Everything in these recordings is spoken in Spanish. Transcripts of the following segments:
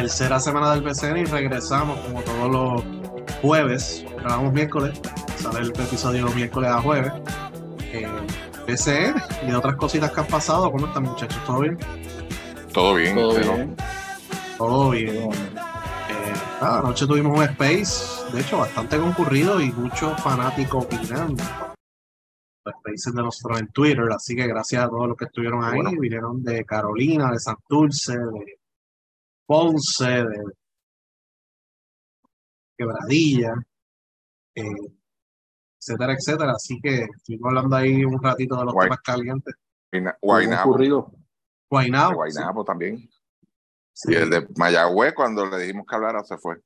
tercera semana del BCN y regresamos como todos los jueves. Grabamos miércoles, sale el episodio miércoles a jueves. Eh, BCN y otras cositas que han pasado. ¿Cómo están, muchachos? ¿Todo bien? Todo bien. Todo pero- bien. Todo bien. Eh, nada, anoche tuvimos un space, de hecho, bastante concurrido y muchos fanáticos opinando. Los spaces de nosotros en Twitter, así que gracias a todos los que estuvieron ahí. Bueno. Vinieron de Carolina, de Santurce, de Ponce, de Quebradilla, eh, etcétera, etcétera. Así que estuvimos hablando ahí un ratito de los Guay. temas calientes. Guaynabo, concurrido. Guaynabo. Guaynabo también. sí. Y el de Mayagüez, cuando le dijimos que hablara, se fue.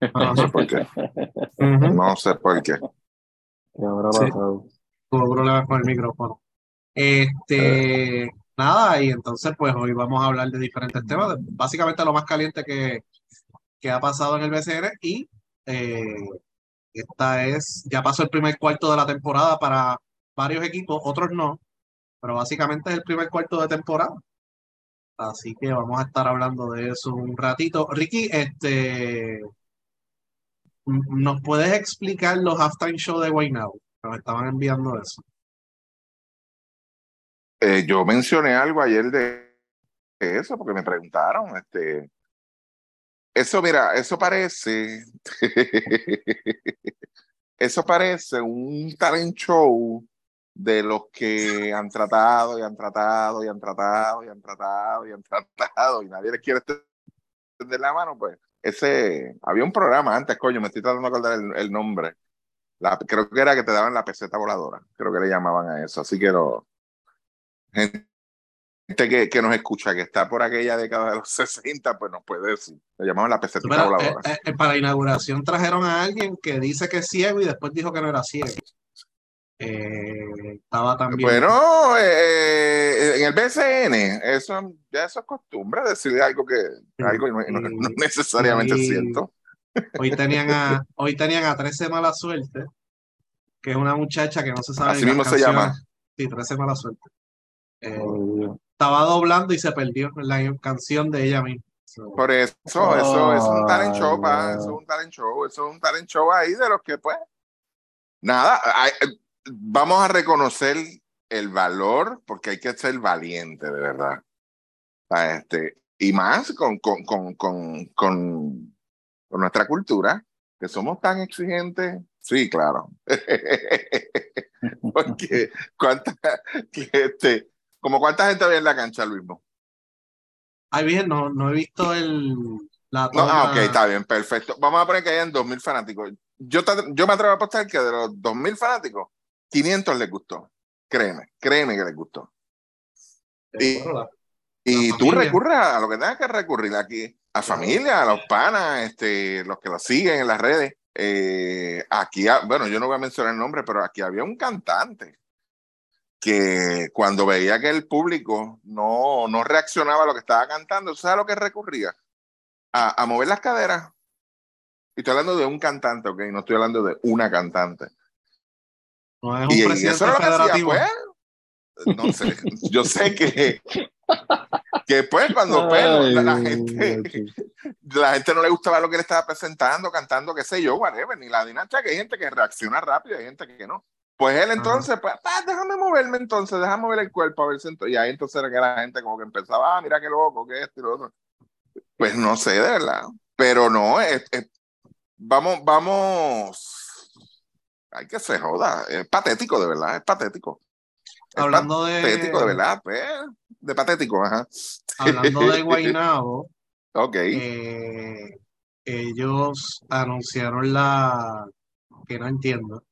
Ah, No sé por qué. No sé por qué. ¿Qué habrá Sí. pasado? tuvo problemas con el micrófono. Este, nada, y entonces pues hoy vamos a hablar de diferentes temas, básicamente lo más caliente que, que ha pasado en el BCN y eh, esta es, ya pasó el primer cuarto de la temporada para varios equipos, otros no, pero básicamente es el primer cuarto de temporada. Así que vamos a estar hablando de eso un ratito. Ricky, este, ¿nos puedes explicar los halftime show de Guaynabo? Nos estaban enviando eso. Eh, yo mencioné algo ayer de eso, porque me preguntaron. Este, eso, mira, eso parece. eso parece un talent show de los que han tratado y han tratado y han tratado y han tratado y han tratado y nadie les quiere extender la mano, pues. Ese, había un programa antes, coño, me estoy tratando de acordar el, el nombre. La- creo que era que te daban la peseta voladora, creo que le llamaban a eso. Así que lo, gente que, que nos escucha, que está por aquella década de los 60, pues nos puede decir. Le llamaban la peseta voladora. eh, eh, para la inauguración trajeron a alguien que dice que es ciego y después dijo que no era ciego. Eh, estaba también. Bueno, eh, en el BCN, eso ya eso es costumbre, decirle algo que algo no, no- no necesariamente Y- es cierto. Hoy tenían a, hoy tenían a 13 Mala Suerte, que es una muchacha que no se sabe. Así mismo se canciones. llama. Sí, 13 Mala Suerte. Eh, estaba doblando y se perdió en la canción de ella misma. So, Por eso, eso es un talent show, pa, eso es un talent show, eso es un talent show ahí de los que pues. Nada, hay- vamos a reconocer el valor porque hay que ser valiente, de verdad. Este, y más con, con, con, con, con, con nuestra cultura, que somos tan exigentes. Sí, claro. porque cuánta, este, como cuánta gente había en la cancha, Luis. Ay, bien, no, no he visto el, la ah, ok, está bien, perfecto. Vamos a poner que hayan 2.000 fanáticos. Yo, te- yo me atrevo a apostar que de los 2.000 fanáticos, 500 les gustó. Créeme, créeme que les gustó. Y, la- y La tú recurres a lo que tengas que recurrir aquí, a familia, a los panas, este, los que lo siguen en las redes. Eh, aquí, bueno, yo no voy a mencionar el nombre, pero aquí había un cantante que cuando veía que el público no, no reaccionaba a lo que estaba cantando, ¿sabes a lo que recurría? A, a mover las caderas. Y estoy hablando de un cantante, ¿ok? No estoy hablando de una cantante. no es un Y, eso es lo que hacía, pues. No sé, yo sé que, que pues cuando pues, Ay, la, la gente, la gente no le gustaba lo que le estaba presentando, cantando, qué sé yo, whatever, ni la dinámica, que hay gente que reacciona rápido, hay gente que no. Pues él entonces, pues, ah, déjame moverme entonces, déjame mover el cuerpo a ver si ento- y ahí entonces era que la gente como que empezaba, ah, mira qué loco, que esto y lo otro. Pues no sé, de verdad. Pero no, es, es- vamos, vamos, hay que se joda, es patético, de verdad, es patético. Es Hablando de, patético, de verdad, pues, de patético, ajá. hablando de Guaynabo, Ok. eh, ellos anunciaron la que no entiendo,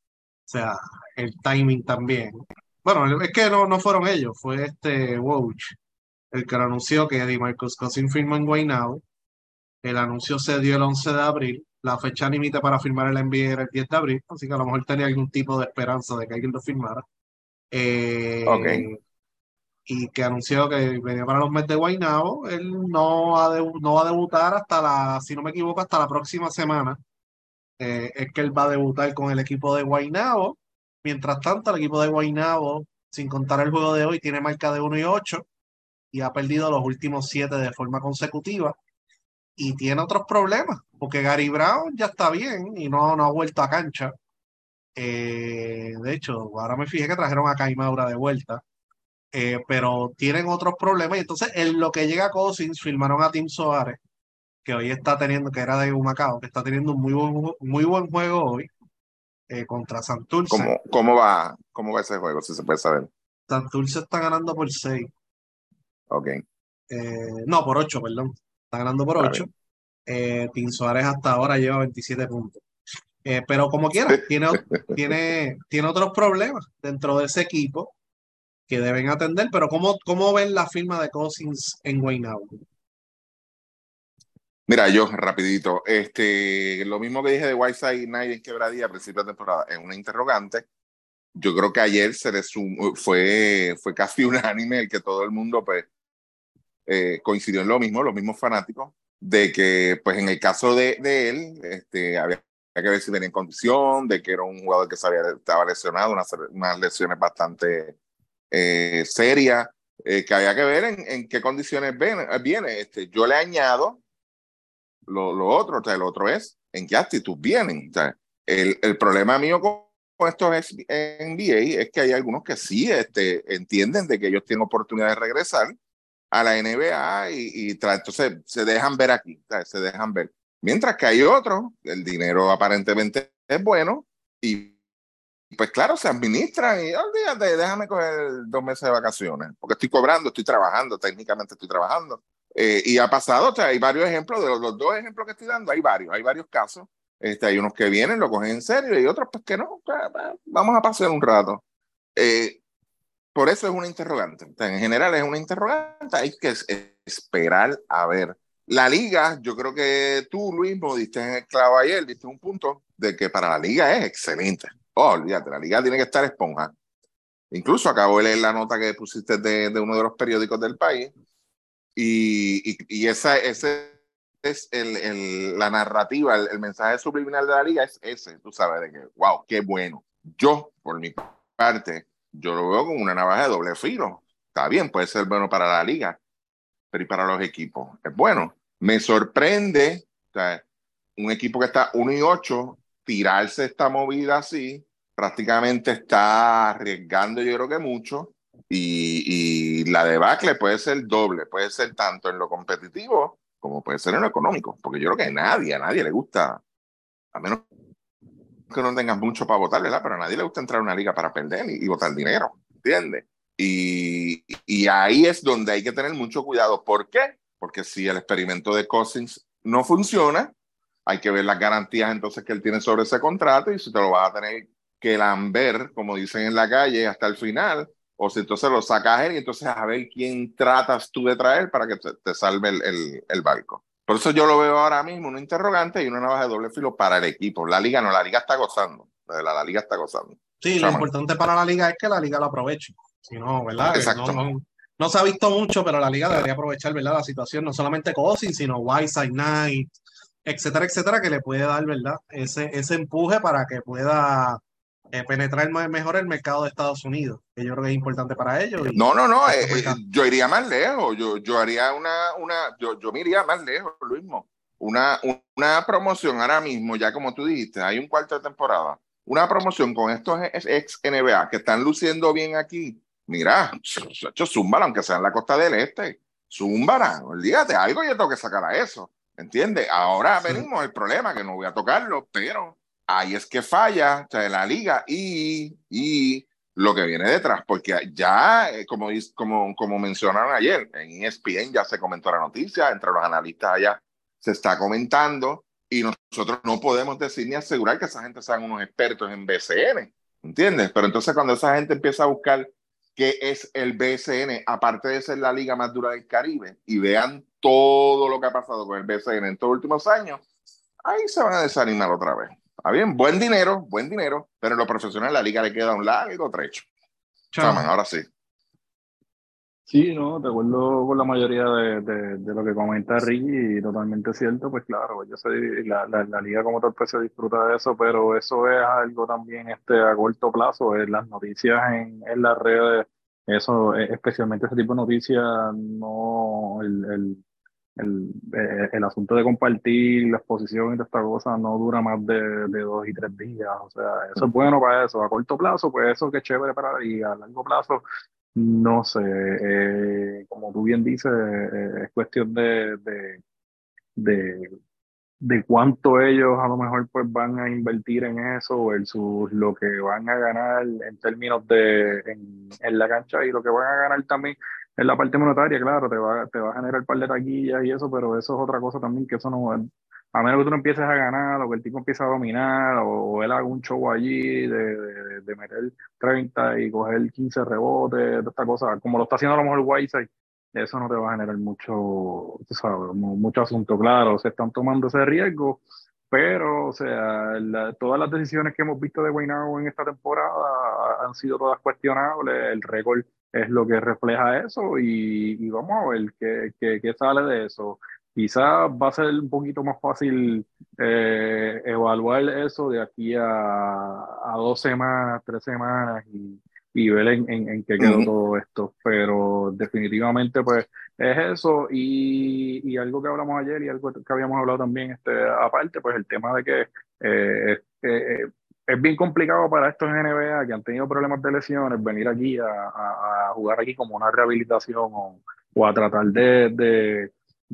sea, el timing también. Bueno, es que no, no fueron ellos, fue este Woj el que lo anunció que Eddie Marcus Cousins firmó en Guaynabo. El anuncio se dio el 11 de abril. La fecha límite para firmar el NBA era el 10 de abril, así que a lo mejor tenía algún tipo de esperanza de que alguien lo firmara. Eh, Ok. Y que anunció que venía para los meses de Guaynabo. Él no, ha de- no va a debutar hasta la, si no me equivoco, hasta la próxima semana. Eh, es que él va a debutar con el equipo de Guaynabo. Mientras tanto, el equipo de Guaynabo, sin contar el juego de hoy, tiene marca de 1 y 8 y ha perdido los últimos 7 de forma consecutiva. y tiene otros problemas, porque Gary Brown ya está bien y no, no ha vuelto a cancha. Eh, de hecho, ahora me fijé que trajeron a Caimaura de vuelta, eh, pero tienen otros problemas. Y entonces, en lo que llega a Cousins, firmaron a Tim Soares, que hoy está teniendo, que era de Humacao, que está teniendo un muy buen, muy buen juego hoy eh, contra Santurce. ¿Cómo, ¿Cómo, va, ¿Cómo va ese juego, si se puede saber? Santurce está ganando por 6. Ok. no, por 8, perdón. Está ganando por 8. Tim Suárez hasta ahora lleva 27 puntos. Eh, pero como quiera, tiene, tiene, tiene otros problemas dentro de ese equipo que deben atender. Pero ¿cómo, cómo ven la firma de Cousins en Guaynabo? Mira, yo rapidito, este, lo mismo que dije de Whiteside Night en Quebradía a principio de temporada, es una interrogante. Yo creo que ayer se le fue, fue casi unánime el que todo el mundo pues, eh, coincidió en lo mismo, los mismos fanáticos, de que pues en el caso de, de él este, había que ver si venía en condición, de que era un jugador que sabía, estaba lesionado, unas, unas lesiones bastante eh, serias, eh, que había que ver en, en qué condiciones viene. viene. Este, yo le añado lo, lo otro, o sea, el otro es en qué actitud vienen. O sea, el, el problema mío con, estos NBA es que hay algunos que sí este, entienden de que ellos tienen oportunidad de regresar a la NBA y, y entonces se dejan ver aquí, se dejan ver. Mientras que hay otros, el dinero aparentemente es bueno y pues claro, se administran y olvídate, déjame coger dos meses de vacaciones, porque estoy cobrando, estoy trabajando, técnicamente estoy trabajando. Eh, y ha pasado, o sea, hay varios ejemplos, de los, dos ejemplos que estoy dando, hay varios, hay varios casos. Este, hay unos que vienen, lo cogen en serio y otros pues que no, vamos a pasar un rato. Eh, por eso es una interrogante. en general es una interrogante, hay que esperar a ver la liga, yo creo que tú, Luis, me diste en el clavo ayer, diste un punto de que para la liga es excelente. Oh, olvídate, la liga tiene que estar esponja. Incluso acabo de leer la nota que pusiste de, de uno de los periódicos del país y, y, y esa, ese es el, el, la narrativa, el, el, mensaje subliminal de la liga es ese, tú sabes, de que, wow, qué bueno. Yo, por mi parte, yo lo veo como una navaja de doble filo. Está bien, puede ser bueno para la liga, pero y para los equipos. Es bueno. Me sorprende, o sea, un equipo que está 1 y 8, tirarse esta movida así, prácticamente está arriesgando yo creo que mucho y, y la debacle puede ser doble, puede ser tanto en lo competitivo como puede ser en lo económico, porque yo creo que a nadie, a nadie le gusta, a menos que no tengas mucho para votar, ¿verdad? Pero a nadie le gusta entrar a una liga para perder y, y votar dinero, ¿entiendes? Y, ahí es donde hay que tener mucho cuidado. ¿Por qué? porque si el experimento de Cousins no funciona, hay que ver las garantías entonces que él tiene sobre ese contrato y si te lo vas a tener que lamber, como dicen en la calle, hasta el final, o si entonces lo sacas él y entonces a ver quién tratas tú de traer para que te, te salve el, el, el, barco. Por eso yo lo veo ahora mismo un interrogante y una navaja de doble filo para el equipo. La liga no, la liga está gozando. La, la liga está gozando. Sí, lo importante para la liga es que la liga lo aproveche. Si no, ¿verdad? Exacto. No, no, no se ha visto mucho, pero la liga debería aprovechar ¿verdad? la situación, no solamente Cousins, sino Whiteside Knight, etcétera, etcétera, que le puede dar ¿verdad? Ese, ese empuje para que pueda eh, penetrar mejor el mercado de Estados Unidos, que yo creo que es importante para ellos. No, no, no, eh, eh, yo iría más lejos, yo, yo haría una, una yo, yo me iría más lejos, lo mismo. Una, una promoción ahora mismo, ya como tú dijiste, hay un cuarto de temporada, una promoción con estos ex NBA que están luciendo bien aquí, mira, hecho zúmbala, aunque sea en la costa del este, zúmbala, olvídate, algo yo tengo que sacar a eso, ¿entiendes? Ahora sí. venimos el problema, que no voy a tocarlo, pero ahí es que falla, o sea, la liga y, y lo que viene detrás, porque ya, eh, como, como, como mencionaron ayer, en ESPN ya se comentó la noticia, entre los analistas allá se está comentando, y nosotros no podemos decir ni asegurar que esa gente sean unos expertos en BCN, ¿entiendes? Pero entonces cuando esa gente empieza a buscar que es el BCN, aparte de ser la liga más dura del Caribe, y vean todo lo que ha pasado con el BCN en estos últimos años, ahí se van a desanimar otra vez. Está bien, buen dinero, buen dinero, pero en lo profesional la liga le queda un largo trecho. Chaman, ahora sí. Sí, no, de acuerdo con la mayoría de, de, de, lo que comenta Ricky, y totalmente cierto, pues claro, yo sé, la, la, la, liga como tal pues se disfruta de eso, pero eso es algo también este, a corto plazo, es las noticias en, en las redes, eso, especialmente ese tipo de noticias, no, el, el, el, eh, el, asunto de compartir la exposición y toda esta cosa no dura más de, de, dos y tres días. O sea, eso es bueno para eso. A corto plazo, pues eso que es chévere para y a largo plazo, no sé. Eh, como tú bien dices, eh, es cuestión de, de, de, de, cuánto ellos a lo mejor pues van a invertir en eso versus lo que van a ganar en términos de en, en la cancha y lo que van a ganar también en la parte monetaria, claro, te va, te va a generar un par de taquillas y eso, pero eso es otra cosa también que eso no, a menos que tú no empieces a ganar o que el tipo empiece a dominar o, él haga un show allí de, de, meter 30 y coger 15 rebotes, de esta cosa, como lo está haciendo a lo mejor Whiteside, eso no te va a generar mucho, sabes, mucho asunto, claro, se están tomando ese riesgo, pero, o sea, todas las decisiones que hemos visto de Wayne en esta temporada han sido todas cuestionables, el récord es lo que refleja eso y, vamos a ver qué, qué, qué, sale de eso. Quizás va a ser un poquito más fácil eh, evaluar eso de aquí a, a, dos semanas, tres semanas y, y ver en, en, qué quedó todo esto. Pero definitivamente pues es eso y, y, algo que hablamos ayer y algo que habíamos hablado también este, aparte, pues el tema de que eh, eh, es bien complicado para estos NBA que han tenido problemas de lesiones venir aquí a, jugar aquí como una rehabilitación o, a tratar de,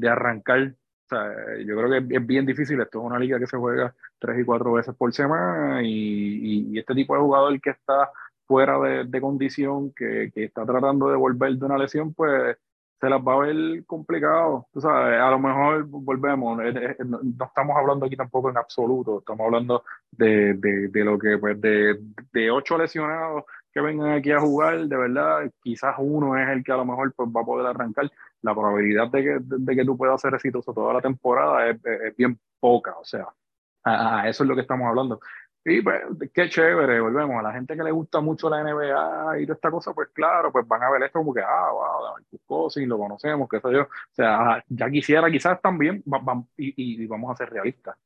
arrancar. O sea, yo creo que es, bien difícil. Esto es una liga que se juega tres y cuatro veces por semana y, y, este tipo de jugador que está fuera de, de condición, que, que, está tratando de volver de una lesión, pues se las va a ver complicado. Tú sabes, a lo mejor volvemos, eh, eh, no, estamos hablando aquí tampoco en absoluto, estamos hablando de, de, de lo que, pues, de, de, ocho lesionados que vengan aquí a jugar, de verdad, quizás uno es el que a lo mejor pues, va a poder arrancar. La probabilidad de que, de, que tú puedas ser exitoso toda la temporada es, es bien poca, o sea, a, eso es lo que estamos hablando. Y pues, qué chévere, volvemos. A la gente que le gusta mucho la NBA y toda esta cosa, pues claro, pues van a ver esto como que, ah, wow, y lo conocemos, qué sé yo. O sea, ya quisiera quizás también, y, y, vamos a ser realistas.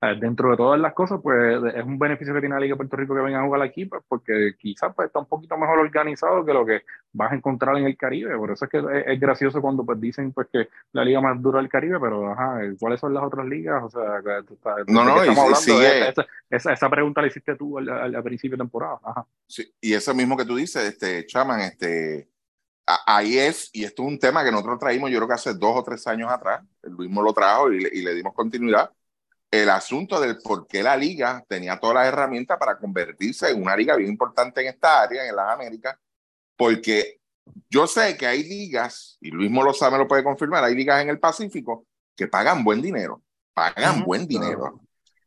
Dentro de todas las cosas, pues es un beneficio que tiene la Liga de Puerto Rico que venga a jugar aquí, pues porque quizás pues, está un poquito mejor organizado que lo que vas a encontrar en el Caribe. Por eso es que es, gracioso cuando pues dicen pues que la liga más dura del Caribe, pero ajá, ¿cuáles son las otras ligas? O sea, no, no, estamos hablando sigue... esa, esa, pregunta la hiciste tú al, al, principio de temporada. Ajá. Sí, y eso mismo que tú dices, este, Chaman, este, ahí es, y esto es un tema que nosotros traímos, yo creo que hace dos o tres años atrás, el mismo lo trajo y y le dimos continuidad el asunto del por qué la liga tenía todas las herramientas para convertirse en una liga bien importante en esta área, en las Américas, porque yo sé que hay ligas, y Luis Molosá me lo puede confirmar, hay ligas en el Pacífico que pagan buen dinero, pagan buen dinero.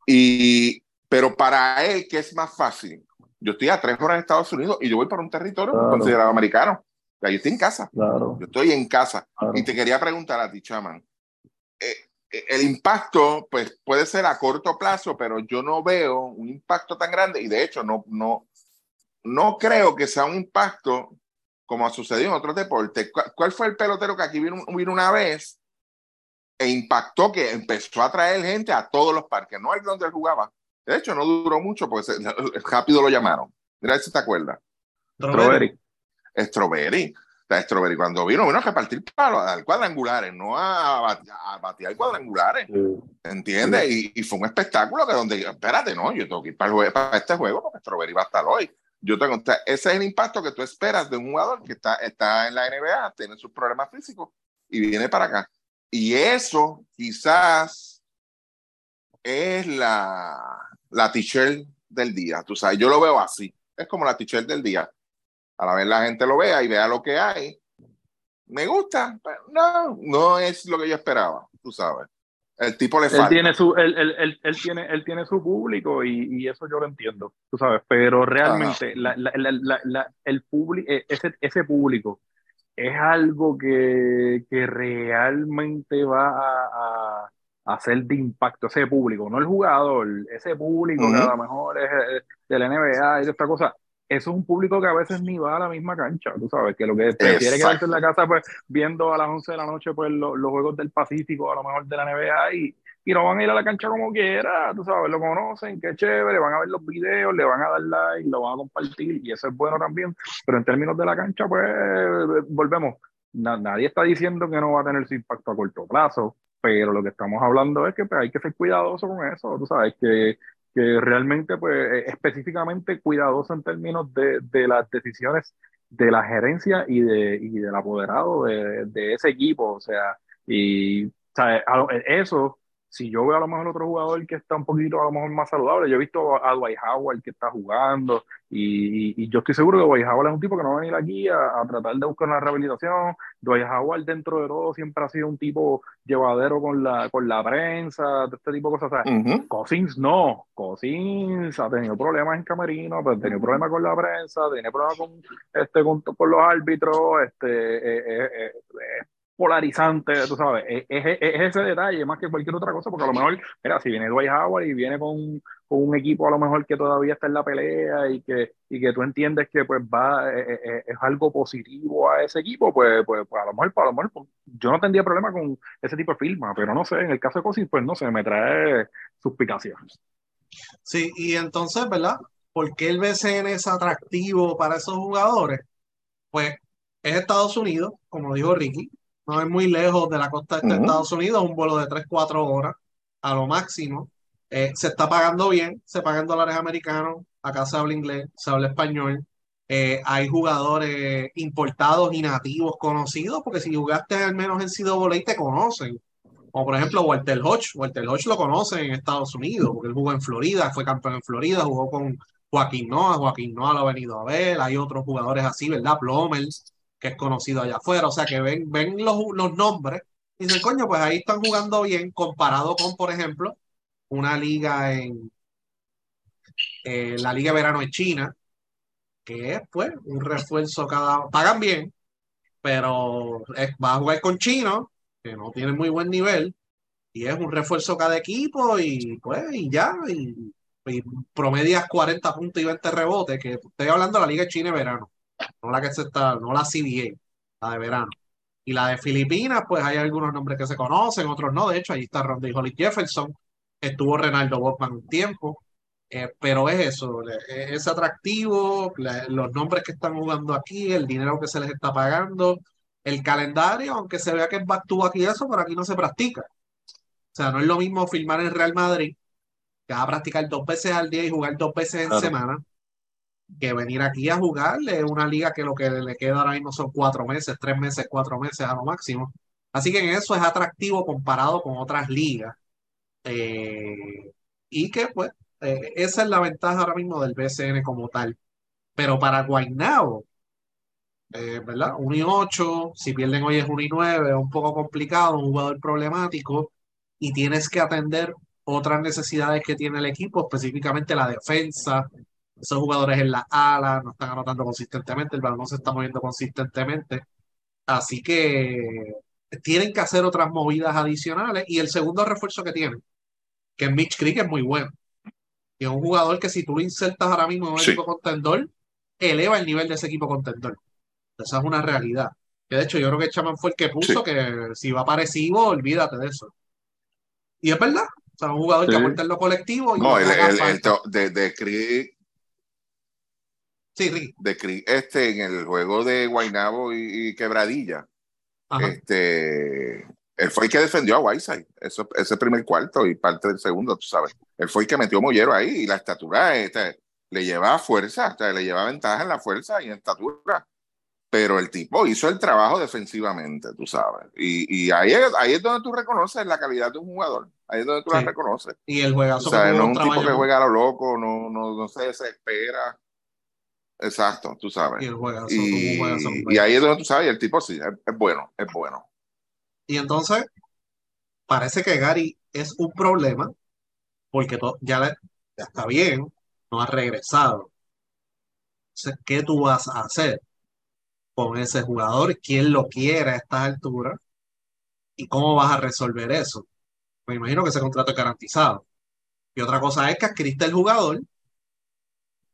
Y, pero para él, ¿qué es más fácil? Yo estoy a tres horas de Estados Unidos y yo voy para un territorio considerado americano. yo estoy en casa. Yo estoy en casa. Y te quería preguntar a ti, Chaman. Eh, el impacto pues puede ser a corto plazo, pero yo no veo un impacto tan grande y de hecho no, no, no creo que sea un impacto como ha sucedido en otros deportes. ¿Cuál fue el pelotero que aquí vino, vino una vez e impactó que empezó a traer gente a todos los parques, no al donde él jugaba? De hecho, no duró mucho porque rápido lo llamaron. Mira si te acuerdas. Strawberry. Strawberry. Strawberry cuando vino, vino a repartir palos, cuadrangulares, no a, a, batear cuadrangulares. ¿Entiendes? Y, y, fue un espectáculo que donde, espérate, no, yo tengo que ir para, para este juego porque Strawberry va a estar hoy. Yo tengo, ese es el impacto que tú esperas de un jugador que está, está en la NBA, tiene sus problemas físicos y viene para acá. Y eso quizás es la, la t-shirt del día. Tú sabes, yo lo veo así. Es como la t-shirt del día a la vez la gente lo vea y vea lo que hay. Me gusta, pero no, no es lo que yo esperaba, tú sabes. El tipo le falta. Él tiene su, él, él, él, tiene, él tiene su público y, y, eso yo lo entiendo, tú sabes, pero realmente la, la, la, el e, ese, ese público es algo que, que realmente va a, a, hacer de impacto ese público, no el jugador, ese público que a lo mejor es, es del NBA y de esta cosa, eso es un público que a veces ni va a la misma cancha, tú sabes, que lo que prefiere quedarse en la casa pues viendo a las 11 de la noche pues los juegos del Pacífico, a lo mejor de la NBA y, y no van a ir a la cancha como quiera, tú sabes, lo conocen, qué chévere, van a ver los videos, le van a dar like, lo van a compartir y eso es bueno también, pero en términos de la cancha pues volvemos, nadie está diciendo que no va a tener su impacto a corto plazo, pero lo que estamos hablando es que pues, hay que ser cuidadoso con eso, tú sabes, que, que realmente, pues, e, específicamente cuidadoso en términos de, de las decisiones de la gerencia y, de, y del apoderado de, de ese equipo, o sea, y o sea, eso si yo veo a lo mejor otro jugador que está un poquito a lo mejor más saludable, yo he visto a Dwight Howard que está jugando y, y, yo estoy seguro que Dwight Howard es un tipo que no va a venir aquí a, tratar de buscar una rehabilitación. Dwight Howard dentro de todo siempre ha sido un tipo llevadero con la, con la prensa, este tipo de cosas. O Cousins no, Cousins ha tenido problemas en camerino, ha tenido problemas con la prensa, tiene problemas con, este, con, con los árbitros, este, eh, eh, eh, eh polarizante, tú sabes, es, ese detalle más que cualquier otra cosa, porque a lo mejor, mira, si viene Dwight Howard y viene con, un equipo a lo mejor que todavía está en la pelea y que, y que tú entiendes que pues va, eh, eh, eh, es, algo positivo a ese equipo, pues, pues, pues, a lo mejor, a lo mejor pues, yo no tendría problema con ese tipo de firma, pero no sé, en el caso de Cosin, pues no sé, me trae suspicacias. Sí, y entonces, ¿verdad? ¿Por qué el BCN es atractivo para esos jugadores? Pues es Estados Unidos, como dijo Ricky, no es muy lejos de la costa de Estados Unidos, un vuelo de 3-4 horas a lo máximo. Eh, se está pagando bien, se pagan dólares americanos, acá se habla inglés, se habla español. Eh, hay jugadores importados y nativos conocidos, porque si jugaste al menos en Sido te conocen. Como por ejemplo Walter Hodge. Walter Hodge lo conocen en Estados Unidos, porque él jugó en Florida, fue campeón en Florida, jugó con Joaquín Noah, Joaquín Noah lo ha venido a ver, hay otros jugadores así, ¿verdad? Plomels que es conocido allá afuera. O sea, que ven, ven los, los nombres y dicen, coño, pues ahí están jugando bien comparado con, por ejemplo, una liga en eh, la Liga Verano en China, que es pues un refuerzo cada... Pagan bien, pero va a jugar con chinos, que no tienen muy buen nivel, y es un refuerzo cada equipo y pues y ya, y, y promedias 40 puntos y 20 rebotes, que estoy hablando de la Liga China de Verano no la que se está, no la CBA, la de verano. Y la de Filipinas, pues hay algunos nombres que se conocen, otros no. De hecho, ahí está Rondy Holly Jefferson, estuvo Renaldo Botman un tiempo, eh, pero es eso, es atractivo, los nombres que están jugando aquí, el dinero que se les está pagando, el calendario, aunque se vea que es back to aquí eso, pero aquí no se practica. O sea, no es lo mismo filmar en Real Madrid, que va a practicar dos veces al día y jugar dos veces en semana, que venir aquí a jugarle una liga que lo que le queda ahora mismo son cuatro meses, tres meses, cuatro meses a lo máximo. Así que en eso es atractivo comparado con otras ligas. Eh, y que pues eh, esa es la ventaja ahora mismo del BCN como tal. Pero para Guaynabo, eh, ¿verdad? 1 y 8, si pierden hoy es 1 y 9, es un poco complicado, un jugador problemático y tienes que atender otras necesidades que tiene el equipo, específicamente la defensa, esos jugadores en la ala no están anotando consistentemente, el balón no se está moviendo consistentemente. Así que tienen que hacer otras movidas adicionales. Y el segundo refuerzo que tienen, que es Mitch Creek, es muy bueno. Y es un jugador que si tú lo insertas ahora mismo en un equipo contendor, eleva el nivel de ese equipo contendor. Esa es una realidad. Que de hecho yo creo que Chaman fue el que puso que si va parecido, olvídate de eso. Y es verdad. O sea, un jugador que aporta en lo colectivo. Y no, el, de, de Creek Sí, De, este, en el juego de Guainabo y, Quebradilla. Este, él fue el que defendió a Whiteside, eso, ese primer cuarto y parte del segundo, tú sabes. Él fue el que metió Mollero ahí y la estatura este, le lleva fuerza, le lleva ventaja en la fuerza y en estatura. Pero el tipo hizo el trabajo defensivamente, tú sabes. Y, y ahí, es, ahí es donde tú reconoces la calidad de un jugador. Ahí es donde tú la reconoces. Y el juegazo. O sea, no es un tipo que juega a lo loco, no, no, no se desespera. Exacto, tú sabes. Y, ahí es donde tú sabes, el tipo sí, es, bueno, es bueno. Y entonces, parece que Gary es un problema, porque ya, está bien, no ha regresado. Entonces, ¿qué tú vas a hacer con ese jugador? ¿Quién lo quiere a estas alturas? ¿Y cómo vas a resolver eso? Me imagino que ese contrato es garantizado. Y otra cosa es que adquiriste el jugador.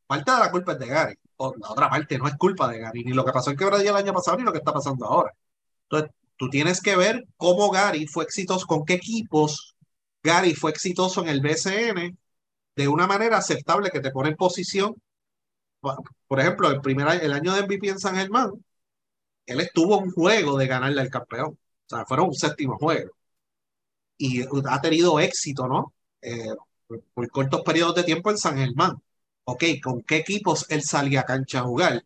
Parte de la culpa es de Gary la otra parte no es culpa de Gary, ni lo que pasó en Quebradilla el año pasado, ni lo que está pasando ahora. Entonces, tú tienes que ver cómo Gary fue exitoso, con qué equipos Gary fue exitoso en el BCN de una manera aceptable que te pone en posición. Por ejemplo, el primer el año de MVP en San Germán, él estuvo un juego de ganarle al campeón. O sea, fueron un séptimo juego. Y ha tenido éxito, ¿no? Eh, por, cortos periodos de tiempo en San Germán. Ok, ¿con qué equipos él salía a cancha a jugar?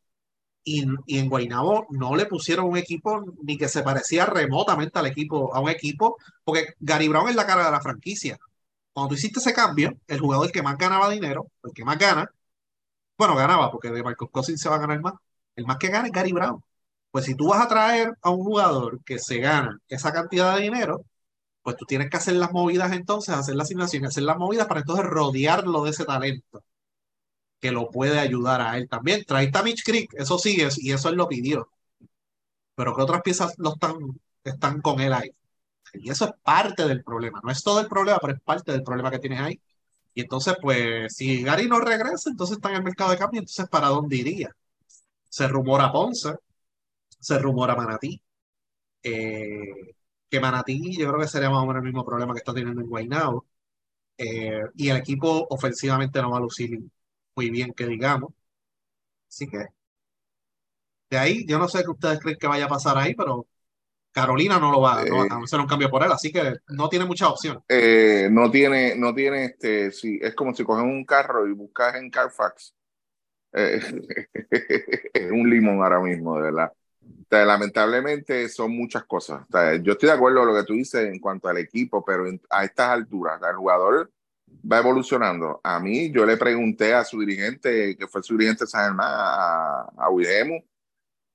Y, y, en Guaynabo no le pusieron un equipo ni que se parecía remotamente al equipo, a un equipo, porque Gary Brown es la cara de la franquicia. Cuando tú hiciste ese cambio, el jugador que más ganaba dinero, el que más gana, bueno, ganaba, porque de Marcos Cousins se va a ganar más. El más que gana es Gary Brown. Pues si tú vas a traer a un jugador que se gana esa cantidad de dinero, pues tú tienes que hacer las movidas entonces, hacer la asignación, hacer las movidas para entonces rodearlo de ese talento que lo puede ayudar a él también. Trae a Mitch Creek, eso sí, y eso él lo pidió. Pero que otras piezas no están, están con él ahí. Y eso es parte del problema. No es todo el problema, pero es parte del problema que tienes ahí. Y entonces, pues, si Gary no regresa, entonces está en el mercado de cambio, entonces, ¿para dónde iría? Se rumora Ponce, se rumora Manatí. Eh, que Manatí yo creo que sería más o menos el mismo problema que está teniendo en Guaynabo. Eh, y el equipo ofensivamente no va a lucir muy bien, que digamos. Así que de ahí, yo no sé qué ustedes creen que vaya a pasar ahí, pero Carolina no lo va, no a hacer un cambio por él, así que no tiene mucha opción. Eh, no tiene, no tiene este, sí, es como si coges un carro y buscas en Carfax. Eh, es un limón ahora mismo, de verdad. lamentablemente son muchas cosas. yo estoy de acuerdo con lo que tú dices en cuanto al equipo, pero a estas alturas, el jugador va evolucionando. A mí, yo le pregunté a su dirigente, que fue su dirigente San Germán, a, a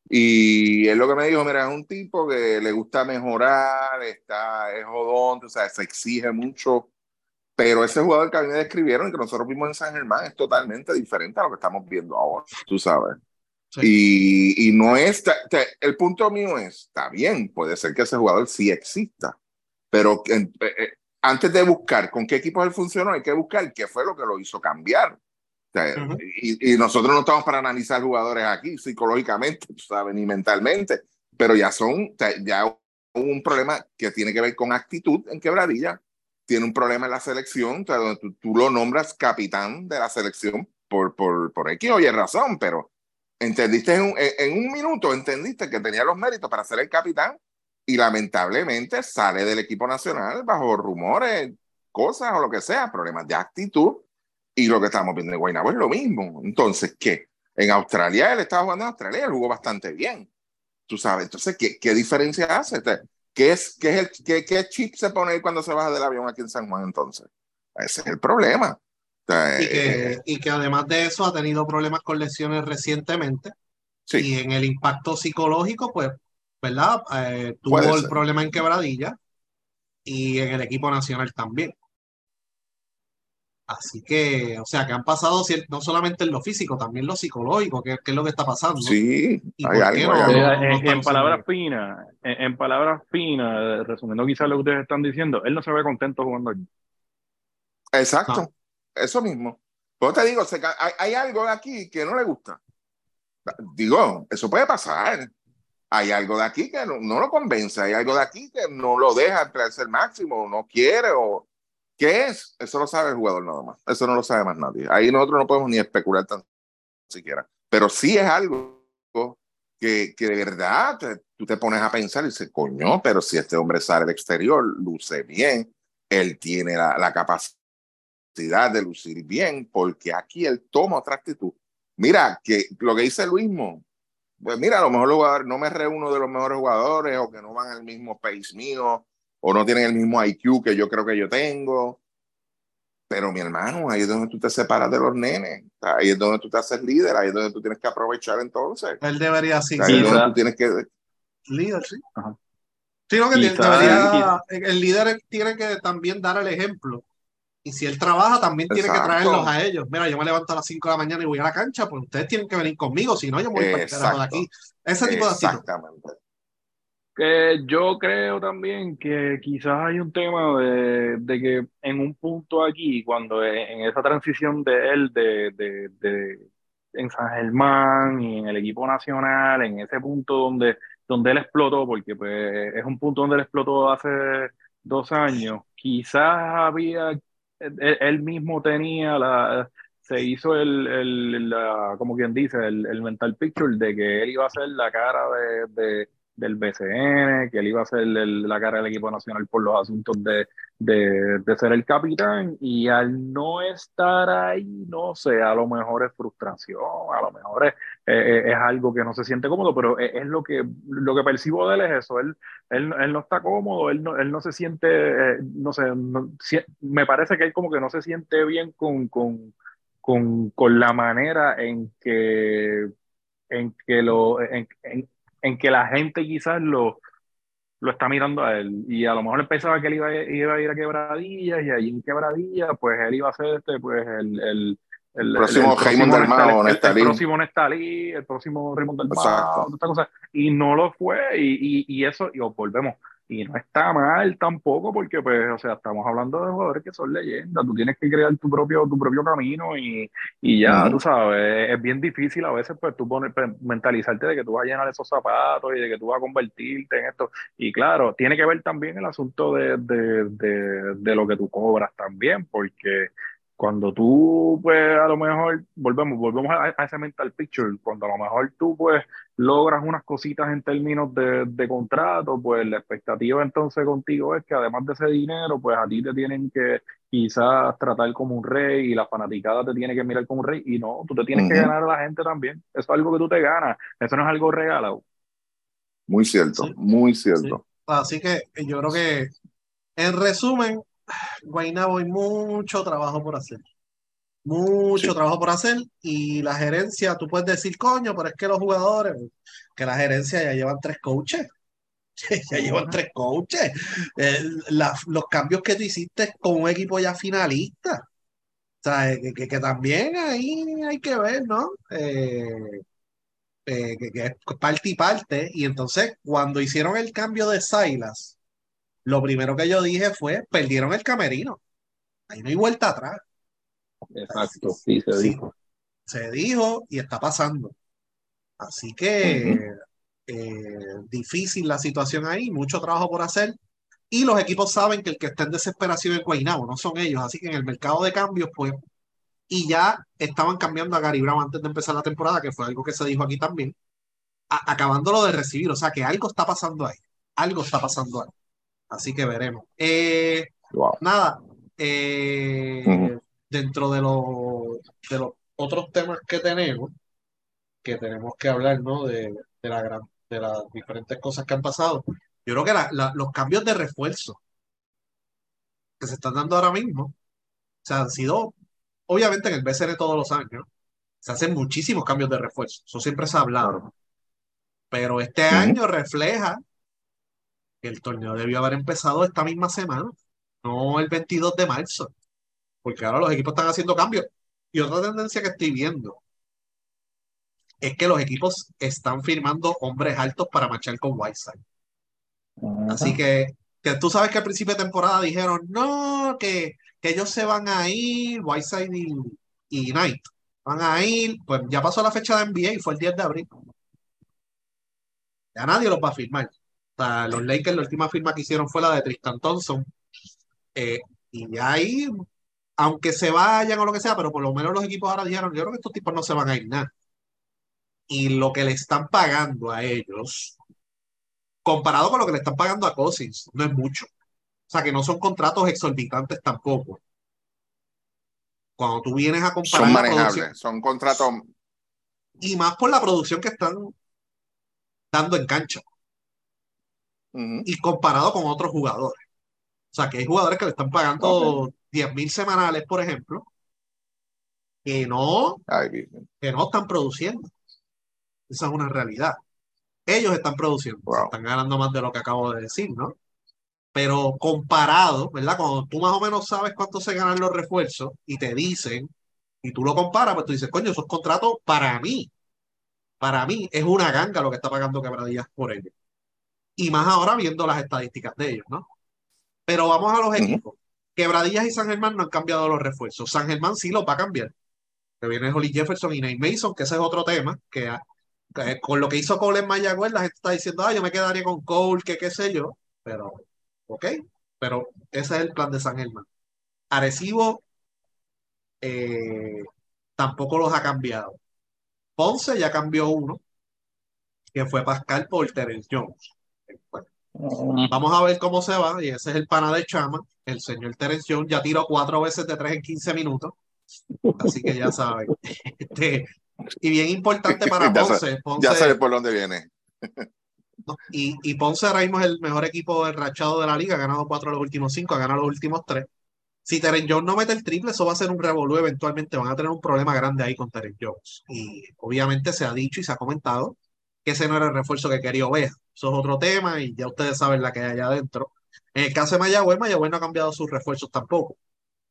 y él lo que me dijo, mira, es un tipo que le gusta mejorar, está, es jodón, o sea, se exige mucho, pero ese jugador que a mí me describieron y que nosotros vimos en San Germán es totalmente diferente a lo que estamos viendo ahora, tú sabes. Y, y, no es, el punto mío es, está bien, puede ser que ese jugador sí exista, pero eh, eh, antes de buscar con qué equipo él funcionó, hay que buscar qué fue lo que lo hizo cambiar y, nosotros no estamos para analizar jugadores aquí psicológicamente, ¿sabes? Ni mentalmente, pero ya son, ya un problema que tiene que ver con actitud en quebradilla, tiene un problema en la selección, donde tú, lo nombras capitán de la selección por, por, por X oye razón, pero entendiste en un, en un minuto, entendiste que tenía los méritos para ser el capitán y lamentablemente sale del equipo nacional bajo rumores, cosas o lo que sea, problemas de actitud y lo que estamos viendo en Guaynabo es lo mismo. Entonces, ¿qué? En Australia, él estaba jugando en Australia, él jugó bastante bien. Tú sabes, entonces, ¿qué, qué diferencia hace? ¿Qué, es, qué, es el, qué, ¿Qué chip se pone cuando se baja del avión aquí en San Juan entonces? Ese es el problema. y, que, eh, y que además de eso ha tenido problemas con lesiones recientemente. Sí. Y en el impacto psicológico, pues, ¿verdad? Eh, tuvo el problema en quebradilla y en el equipo nacional también. Así que, o sea, que han pasado no solamente en lo físico, también lo psicológico, que, es lo que está pasando. Sí, hay algo, en, palabras finas, en, palabras finas, resumiendo quizás lo que ustedes están diciendo, él no se ve contento jugando allí. Exacto, eso mismo. Pues te digo, hay, hay, algo aquí que no le gusta. Digo, eso puede pasar. Hay algo de aquí que no, lo convence, hay algo de aquí que no lo deja entrar el máximo, no quiere o ¿Qué es? Eso lo sabe el jugador nada más. Eso no lo sabe más nadie. Ahí nosotros no podemos ni especular tan siquiera. Pero sí es algo que, que de verdad tú te pones a pensar y dices, coño, pero si este hombre sale al exterior, luce bien, él tiene la, la capacidad de lucir bien, porque aquí él toma otra actitud. Mira, que lo que dice Luismo, pues mira, a lo mejor jugador, no me reúno de los mejores jugadores o que no van al mismo pace mío o no tienen el mismo IQ que yo creo que yo tengo. Pero mi hermano, ahí es donde tú te separas de los nenes, ahí es donde tú te haces líder, ahí es donde tú tienes que aprovechar entonces. Él debería sí. Ahí es donde tú tienes que... Líder, sí. Sí, que debería, el líder tiene que también dar el ejemplo. Y si él trabaja, también tiene que traerlos a ellos. Mira, yo me levanto a las 5 de la mañana y voy a la cancha, pues ustedes tienen que venir conmigo, si no, yo me voy para de aquí. Ese tipo de actitud. Exactamente. Que yo creo también que quizás hay un tema de, de, que en un punto aquí, cuando e, en esa transición de él de, de, de, en San Germán y en el equipo nacional, en ese punto donde, donde él explotó, porque pues, es un punto donde él explotó hace dos años, quizás había, él, mismo tenía la, se hizo el, el como quien dice, el, el, mental picture de que él iba a ser la cara de, del BCN, que él iba a ser la cara del equipo nacional por los asuntos de, de, ser el capitán, y al no estar ahí, no sé, a lo mejor es frustración, a lo mejor es, es algo que no se siente cómodo, pero es, lo, que, lo que percibo de él es eso, él, él, él no está cómodo, él no, él no se siente, eh, no sé, me parece que él como que no se siente bien con, con, con, con la manera en que en que lo que la gente quizás lo, lo está mirando a él. Y a lo mejor él pensaba que él iba, iba a ir a Quebradillas y allí en Quebradillas, pues él iba a ser este, pues el, el, el, próximo el, Raymond del Mao, el, próximo Nestalí, el próximo Raymond del Mao. Y no lo fue, y, y, y eso, y volvemos y no está mal tampoco, porque, pues, o sea, estamos hablando de jugadores que son leyendas. Tú tienes que crear tu propio, tu propio camino y, y ya, tú sabes, es bien difícil a veces, pues, tú poner, pues, mentalizarte de que tú vas a llenar esos zapatos y de que tú vas a convertirte en esto. Y claro, tiene que ver también el asunto de, de, de, de lo que tú cobras también, porque cuando tú, pues, a lo mejor, volvemos, volvemos a, ese mental picture, cuando a lo mejor tú, pues, logras unas cositas en términos de, de, contrato, pues, la expectativa entonces contigo es que además de ese dinero, pues, a ti te tienen que quizás tratar como un rey y la fanaticada te tiene que mirar como un rey, y no, tú te tienes que ganar a la gente también, eso es algo que tú te ganas, eso no es algo regalado. Muy cierto, muy cierto. Así que yo creo que, en resumen, Guaynabo hay mucho trabajo por hacer. Mucho trabajo por hacer y la gerencia, tú puedes decir, coño, pero es que los jugadores, que la gerencia ya llevan tres coaches. ya llevan tres coaches. Eh, los cambios que tú hiciste con un equipo ya finalista. O sea, eh, que, que, también ahí hay que ver, ¿no? Eh, que, que, es parte y parte. Y entonces, cuando hicieron el cambio de Silas, lo primero que yo dije fue, perdieron el camerino. Ahí no hay vuelta atrás. Exacto, sí, se dijo. Se dijo y está pasando. Así que eh, difícil la situación ahí, mucho trabajo por hacer. Y los equipos saben que el que está en desesperación es Guaynabo, no son ellos. Así que en el mercado de cambios, pues, y ya estaban cambiando a Gary Brown antes de empezar la temporada, que fue algo que se dijo aquí también, acabándolo de recibir. O sea que algo está pasando ahí. Algo está pasando ahí. Así que veremos. Eh, nada, eh, dentro de, de los otros temas que tenemos, que tenemos que hablar, ¿no? De, la gran, de las diferentes cosas que han pasado. Yo creo que los cambios de refuerzo que se están dando ahora mismo, o sea, han sido, obviamente en el BCN todos los años, se hacen muchísimos cambios de refuerzo, eso siempre se ha hablado. Pero este año refleja el torneo debió haber empezado esta misma semana, no el 22 de marzo, porque ahora los equipos están haciendo cambios. Y otra tendencia que estoy viendo es que los equipos están firmando hombres altos para marchar con Whiteside. Así que, que, tú sabes que al principio de temporada dijeron, no, que, que ellos se van a ir, Whiteside y, y Knight van a ir, pues ya pasó la fecha de NBA y fue el 10 de abril. Ya nadie los va a firmar los Lakers, la última firma que hicieron fue la de Tristan Thompson. Eh, y ahí, aunque se vayan o lo que sea, pero por lo menos los equipos ahora dijeron, yo creo que estos tipos no se van a ir nada. Y lo que le están pagando a ellos, comparado con lo que le están pagando a Cousins, no es mucho. O sea, que no son contratos exorbitantes tampoco. Cuando tú vienes a comparar. Son manejables, son contratos. Y más por la producción que están dando en cancha y comparado con otros jugadores. O sea, que hay jugadores que le están pagando 10 mil semanales, por ejemplo, que no, que no están produciendo. Esa es una realidad. Ellos están produciendo, están ganando más de lo que acabo de decir, ¿no? Pero comparado, ¿verdad? Cuando tú más o menos sabes cuánto se ganan los refuerzos y te dicen, y tú lo comparas, pues tú dices, coño, esos contratos para mí, para mí es una ganga lo que está pagando Quebradillas por ellos y más ahora viendo las estadísticas de ellos, ¿no? Pero vamos a los equipos. Quebradillas y San Germán no han cambiado los refuerzos. San Germán sí los va a cambiar. Que viene Holly Jefferson y Nate Mason, que ese es otro tema, que, con lo que hizo Cole en Mayagüez, la gente está diciendo, ah, yo me quedaría con Cole, que qué sé yo. Pero, ok, pero ese es el plan de San Germán. Arecibo, eh, tampoco los ha cambiado. Ponce ya cambió uno, que fue Pascal por Terence Jones. Vamos a ver cómo se va, y ese es el pana de Chama, el señor Terence Jones, ya tiró cuatro veces de tres en 15 minutos, así que ya saben. Este, y bien importante para Ponce, Ya sabe por dónde viene. Y, y, Ponce ahora mismo es el mejor equipo rachado de la liga, ha ganado cuatro de los últimos cinco, ha ganado los últimos tres. Si Terence Jones no mete el triple, eso va a ser un revolú, eventualmente van a tener un problema grande ahí con Terence Jones. Y obviamente se ha dicho y se ha comentado que ese no era el refuerzo que quería Oveja. Eso es otro tema y ya ustedes saben la que hay allá adentro. En el caso de Mayagüez, Mayagüez no ha cambiado sus refuerzos tampoco.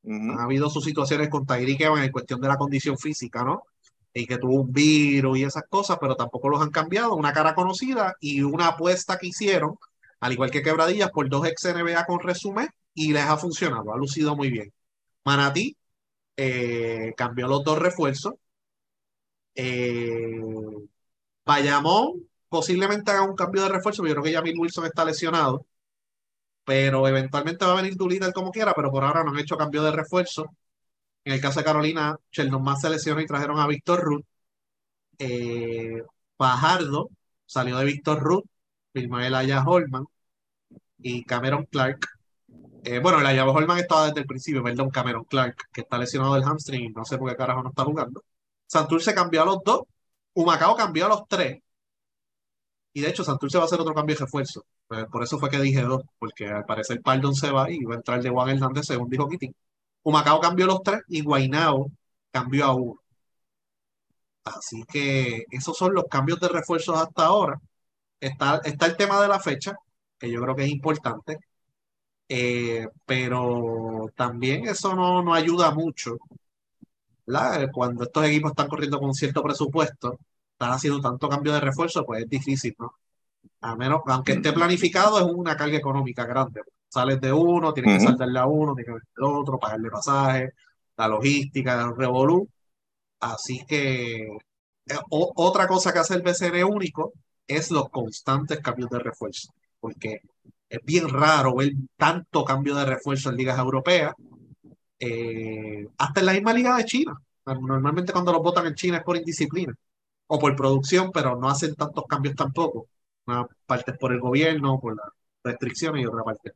Han habido sus situaciones con Tyreek Evans en cuestión de la condición física, ¿no? y que tuvo un virus y esas cosas, pero tampoco los han cambiado. Una cara conocida y una apuesta que hicieron, al igual que Quebradillas, por dos ex NBA con resumen y les ha funcionado, ha lucido muy bien. Manatí eh, cambió los dos refuerzos. Eh, Bayamón posiblemente haga un cambio de refuerzo, yo creo que ya Bill Wilson está lesionado, pero eventualmente va a venir Dulita como quiera, pero por ahora no han hecho cambio de refuerzo. En el caso de Carolina, Sheldon más se lesionó y trajeron a Víctor Ruth. Eh, Fajardo salió de Víctor Ruth, firmó el Aya Holman y Cameron Clark. Eh, bueno, el Aya Holman estaba desde el principio, perdón, Cameron Clark, que está lesionado del hamstring y no sé por qué carajo no está jugando. Santurce cambió a los dos, Humacao cambió a los tres. Y de hecho, Santurce va a hacer otro cambio de refuerzo. Pues, por eso fue que dije dos, porque al parecer Pardon se va y va a entrar de Juan Hernández, según dijo Kitty. Humacao cambió los tres y Guainao cambió a uno. Así que esos son los cambios de refuerzos hasta ahora. Está, está el tema de la fecha, que yo creo que es importante, eh, pero también eso no, no ayuda mucho. Cuando estos equipos están corriendo con cierto presupuesto, están haciendo tanto cambio de refuerzo, pues es difícil, ¿no? A menos, aunque esté planificado, es una carga económica grande sales de uno, tienes que saltarle a uno, tienes que ver el otro, pagarle pasaje, la logística, el revolú. Así que eh, otra cosa que hace el BCN único es los constantes cambios de refuerzo, porque es bien raro ver tanto cambio de refuerzo en ligas europeas, eh, hasta en la misma liga de China. Normalmente cuando los votan en China es por indisciplina o por producción, pero no hacen tantos cambios tampoco. Una parte es por el gobierno, por las restricciones y otra parte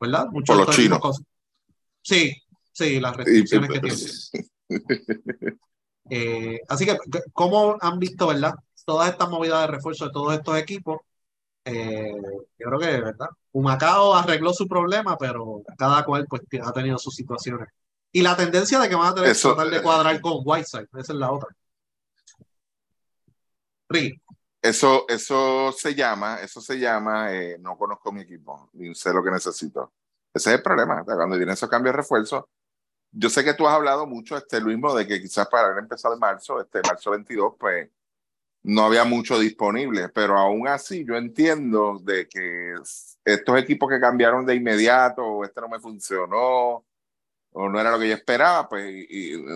¿verdad? Muchos por los chinos. Sí, sí, las restricciones que tienen. Eh, así que, ¿cómo han visto, verdad? Todas estas movidas de refuerzo de todos estos equipos. Eh, yo creo que, ¿verdad? Humacao arregló su problema, pero cada cual pues, ha tenido sus situaciones. Y la tendencia de que van a tener que tratar de cuadrar con Whiteside, esa es la otra. Rick. Eso, eso se llama, eso se llama, eh, no conozco mi equipo, ni sé lo que necesito. Ese es el problema, cuando vienen esos cambios de refuerzo. Yo sé que tú has hablado mucho, este, mismo de que quizás para haber empezado en marzo, este marzo 22, pues no había mucho disponible, pero aún así yo entiendo de que estos equipos que cambiaron de inmediato, este no me funcionó, no era lo que yo esperaba, pues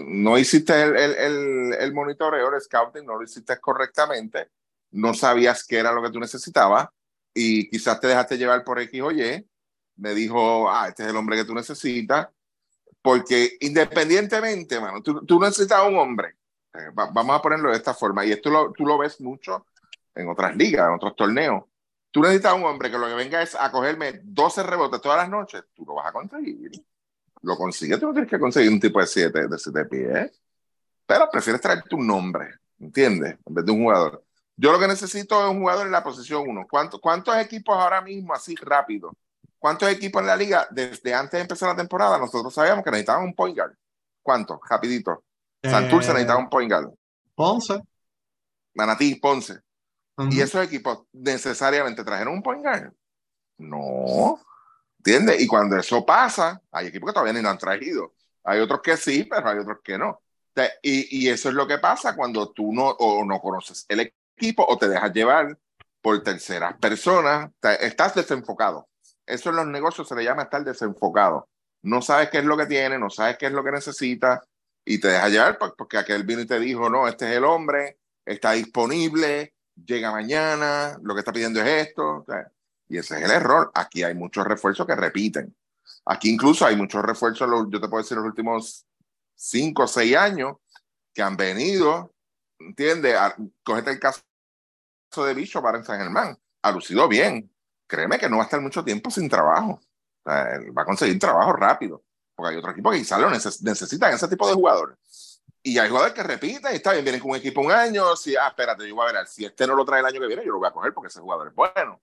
no hiciste el, el, el, el monitoreo, el scouting, no lo hiciste correctamente no sabías qué era lo que tú necesitabas y quizás te dejaste llevar por X o Y, me dijo, ah, este es el hombre que tú necesitas, porque independientemente, mano, tú, tú necesitas un hombre, eh, vamos a ponerlo de esta forma, y esto lo, tú lo ves mucho en otras ligas, en otros torneos, tú necesitas un hombre que lo que venga es a cogerme 12 rebotes todas las noches, tú lo vas a conseguir. Lo consigues, tú no tienes que conseguir un tipo de 7 de siete pies, pero prefieres traerte un nombre, ¿entiendes? En vez de un jugador. Yo lo que necesito es un jugador en la posición 1. ¿Cuántos equipos ahora mismo, así rápido? ¿Cuántos equipos en la liga, desde antes de empezar la temporada, nosotros sabíamos que necesitaban un point guard? ¿Cuántos? Rapidito. Santurce eh, necesitaba un point guard. Ponce. Manatí, Ponce. ¿Y esos equipos necesariamente trajeron un point guard? No. ¿Entiendes? Y cuando eso pasa, hay equipos que todavía ni lo han traído. Hay otros que sí, pero hay otros que no. Y, y, eso es lo que pasa cuando tú no, o no conoces el equipo o te dejas llevar por terceras personas, estás desenfocado. Eso en los negocios se le llama estar desenfocado. No sabes qué es lo que tiene, no sabes qué es lo que necesita y te dejas llevar porque aquel vino y te dijo, no, este es el hombre, está disponible, llega mañana, lo que está pidiendo es esto. Y ese es el error. Aquí hay muchos refuerzos que repiten. Aquí incluso hay muchos refuerzos, yo te puedo decir, los últimos cinco o seis años que han venido, ¿entiendes? Cogete el caso de Bicho para en San Germán, ha lucido bien. Créeme que no va a estar mucho tiempo sin trabajo. va a conseguir trabajo rápido, porque hay otro equipo que quizás lo necesitan ese tipo de jugadores. Y hay jugadores que repiten y está bien, vienen con un equipo un año, si, ah, espérate, yo voy a ver, si este no lo trae el año que viene, yo lo voy a coger porque ese jugador es bueno.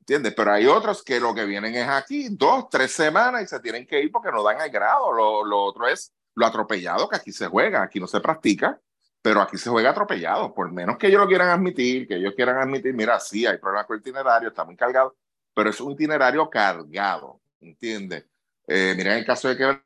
¿Entiendes? Pero hay otros que lo que vienen es aquí, dos, tres semanas y se tienen que ir porque no dan el grado. Lo, lo otro es lo atropellado que aquí se juega, aquí no se practica, pero aquí se juega atropellado, por menos que ellos lo quieran admitir, que ellos quieran admitir, mira, sí, hay problemas con el itinerario, está muy cargado, pero es un itinerario cargado, ¿entiendes? Eh, mira, en el caso de que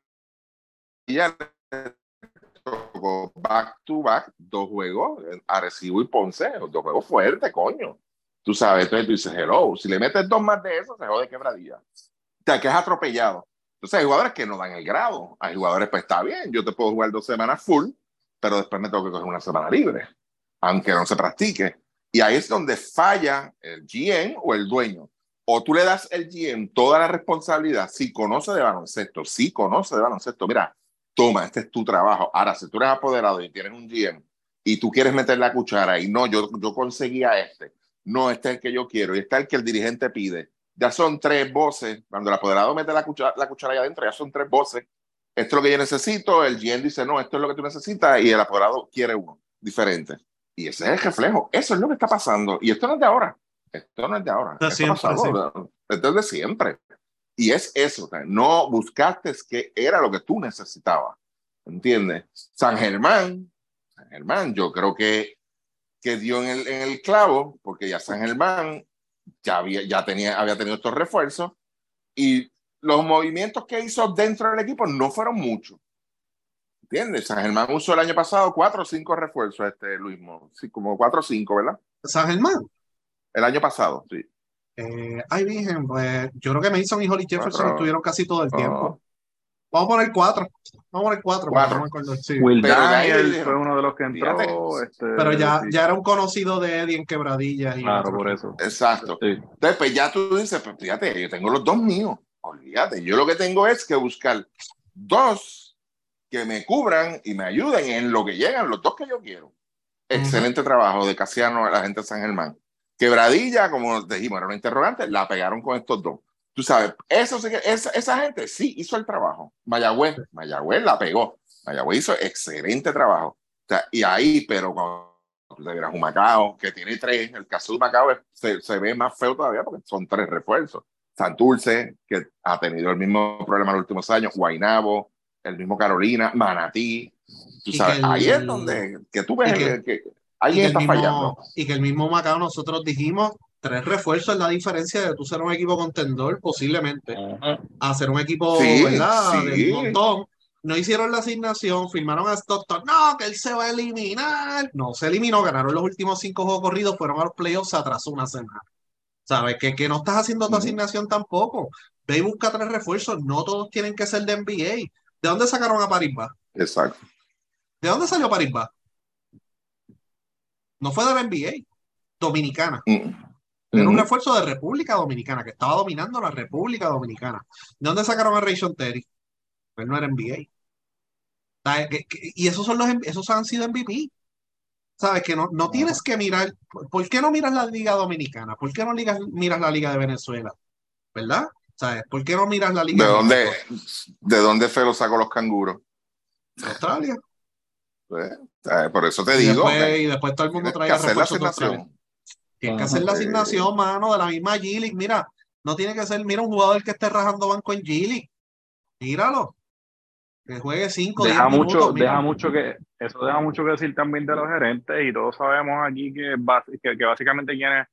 back to back, dos juegos, Arecibo y Ponce, dos juegos fuertes, coño. Tú sabes, entonces tú dices, hello, si le metes dos más de eso, se jode quebradilla. O sea, que es atropellado. Entonces hay jugadores que no dan el grado. Hay jugadores, pues está bien, yo te puedo jugar dos semanas full, pero después me tengo que coger una semana libre, aunque no se practique. Y ahí es donde falla el GM o el dueño. O tú le das el GM toda la responsabilidad, si conoce de baloncesto, si conoce de baloncesto, mira, toma, este es tu trabajo. Ahora, si tú eres apoderado y tienes un GM y tú quieres meter la cuchara y no, yo, yo conseguía este, no, este es el que yo quiero y está el que el dirigente pide. Ya son tres voces. Cuando el apoderado mete la cuchara, la cuchara ahí adentro, ya son tres voces. Esto es lo que yo necesito. El GM dice, no, esto es lo que tú necesitas. Y el apoderado quiere uno diferente. Y ese es el reflejo. Eso es lo que está pasando. Y esto no es de ahora. Esto no es de ahora. Esto, siempre, esto es de siempre. Y es eso, no buscaste que era lo que tú necesitabas. ¿Entiendes? San Germán, San Germán, yo creo que, que dio en el, en el clavo, porque ya San Germán ya, había, ya tenía, había tenido estos refuerzos y los movimientos que hizo dentro del equipo no fueron muchos. ¿Entiendes? San Germán usó el año pasado cuatro o cinco refuerzos, este Luis, sí, como cuatro o cinco, ¿verdad? San Germán. El año pasado, sí. Eh, ay, Virgen, pues yo creo que Mason y Holly Jefferson estuvieron casi todo el tiempo. Vamos a poner cuatro. Vamos a poner cuatro. cuatro. Sí. Will Daniel fue uno de los que entró. Este, pero ya, ya era un conocido de Eddie en quebradillas. claro, por eso. Exacto. Entonces, pues ya tú dices, pues fíjate, yo tengo los dos míos. Olvídate, yo lo que tengo es que buscar dos que me cubran y me ayuden en lo que llegan, los dos que yo quiero. Excelente trabajo de Casiano, la gente de San Germán. Quebradilla, como dijimos, era una interrogante, la pegaron con estos dos. Tú sabes, eso, esa, esa gente sí hizo el trabajo. Mayagüez, Mayagüez la pegó. Mayagüez hizo excelente trabajo. O sea, y ahí, pero cuando tú te vieras un Macao que tiene tres, el caso de Macao se, se, ve más feo todavía porque son tres refuerzos. Santurce, que ha tenido el mismo problema en los últimos años, Guainabo, el mismo Carolina, Manatí. Tú sabes, ahí es donde que tú ves que, que, alguien está fallando. Y que el mismo Macao nosotros dijimos, tres refuerzos es la diferencia de tú ser un equipo contendor, posiblemente, a ser un equipo, ¿verdad? Sí. montón. No hicieron la asignación, firmaron a Stockton, no, que él se va a eliminar. No, se eliminó, ganaron los últimos cinco juegos corridos, fueron a los playoffs, se atrasó una semana. ¿Sabes? Que, que no estás haciendo tu asignación tampoco. Ve y busca tres refuerzos, no todos tienen que ser de NBA. ¿De dónde sacaron a Parisba? Exacto. ¿De dónde salió Parisba? No fue de la NBA, dominicana. Mm. Era un refuerzo de República Dominicana, que estaba dominando la República Dominicana. ¿De dónde sacaron a Rayson Terry? Pues no era NBA. Y esos, son los, esos han sido MVP. ¿Sabes? Que no, no tienes que mirar. ¿Por qué no miras la Liga Dominicana? ¿Por qué no miras la Liga de Venezuela? ¿Verdad? ¿Sabes? ¿Por qué no miras la Liga ¿De dónde, ¿De dónde Felo sacó los canguros? De Australia. Pues, por eso te digo. y después todo el mundo trae que hacer la Tienes que hacer la asignación, mano, de la misma Gili. Mira, no tiene que ser, mira, un jugador que esté rajando banco en Gili. Míralo. Que juegue 5 deja mucho, Deja mucho que, eso deja mucho que decir también de los gerentes y todos sabemos aquí que, que, que básicamente quienes,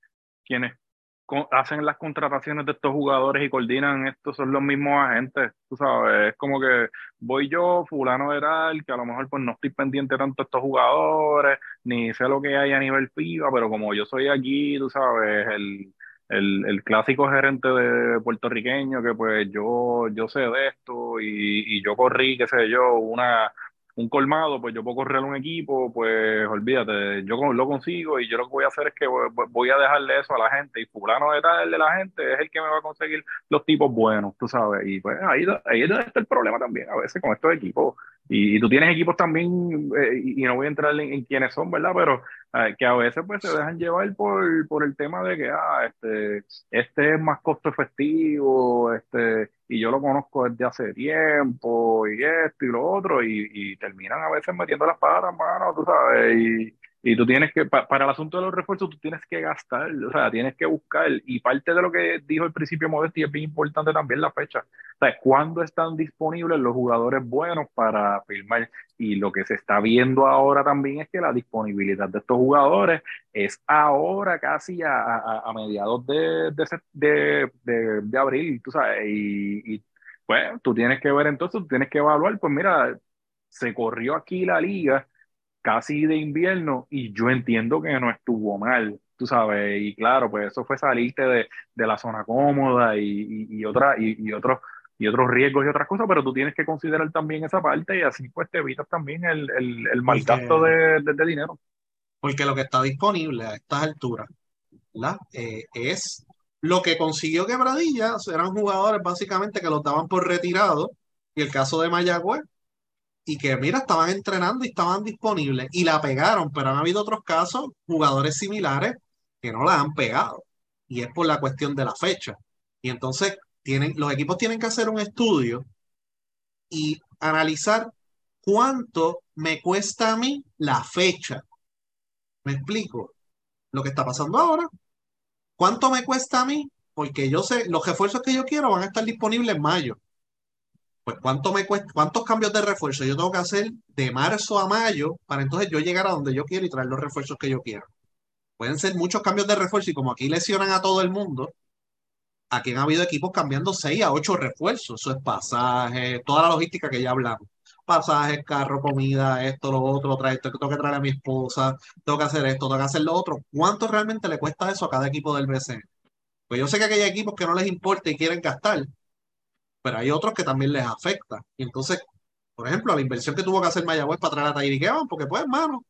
quienes hacen las contrataciones de estos jugadores y coordinan esto son los mismos agentes, tú sabes, es como que voy yo, fulano de tal, que a lo mejor pues no estoy pendiente tanto de estos jugadores, ni sé lo que hay a nivel FIBA, pero como yo soy aquí, tú sabes, el, el, el clásico gerente de puertorriqueño, que pues yo, yo sé de esto y, y yo corrí, qué sé yo, una un colmado, pues yo puedo correr un equipo, pues olvídate, yo lo consigo y yo lo que voy a hacer es que voy a dejarle eso a la gente y fulano de tal de la gente es el que me va a conseguir los tipos buenos, tú sabes, y pues ahí, ahí está el problema también a veces con estos equipos. Y, tú tienes equipos también, eh, y, no voy a entrar en, quiénes son, ¿verdad? Pero eh, que a veces pues se dejan llevar por, por el tema de que, ah, este, este es más costo efectivo, este, y yo lo conozco desde hace tiempo, y esto y lo otro, y, terminan a veces metiendo las patas, mano, tú sabes, y, y tú tienes que, para el asunto de los refuerzos, tú tienes que gastar, o sea, tienes que buscar. Y parte de lo que dijo el principio Modesti es bien importante también la fecha. O sea, cuándo están disponibles los jugadores buenos para firmar. Y lo que se está viendo ahora también es que la disponibilidad de estos jugadores es ahora casi a, a, mediados de, de, de, de, abril, tú sabes. Y, y pues tú tienes que ver entonces, tú tienes que evaluar, pues mira, se corrió aquí la liga casi de invierno y yo entiendo que no estuvo mal, tú sabes, y claro, pues eso fue salirte de, de la zona cómoda y, y, otra, y, otros y otros riesgos y otras cosas, pero tú tienes que considerar también esa parte y así pues te evitas también el, el, el mal gasto de, de, dinero. Porque lo que está disponible a estas alturas. Eh, es lo que consiguió Quebradilla, eran jugadores básicamente que los daban por retirado, y el caso de Mayagüez, y que, mira, estaban entrenando y estaban disponibles y la pegaron, pero han habido otros casos, jugadores similares, que no la han pegado. Y es por la cuestión de la fecha. Y entonces tienen, los equipos tienen que hacer un estudio y analizar cuánto me cuesta a mí la fecha. ¿Me explico? Lo que está pasando ahora. ¿Cuánto me cuesta a mí? Porque yo sé, los refuerzos que yo quiero van a estar disponibles en mayo pues ¿cuánto me cuesta, cuántos cambios de refuerzo yo tengo que hacer de marzo a mayo para entonces yo llegar a donde yo quiero y traer los refuerzos que yo quiero? Pueden ser muchos cambios de refuerzo y como aquí lesionan a todo el mundo, aquí han habido equipos cambiando 6 a 8 refuerzos. Eso es pasaje, toda la logística que ya hablamos. Pasajes, carro, comida, esto, lo otro, traer tengo que traer a mi esposa, tengo que hacer esto, tengo que hacer lo otro. ¿Cuánto realmente le cuesta eso a cada equipo del BCN? Pues yo sé que hay equipos que no les importa y quieren gastar, pero hay otros que también les afecta. Y entonces, por ejemplo, la inversión que tuvo que hacer Mayagüez para traer a Tyreek Evans, porque pues, hermano,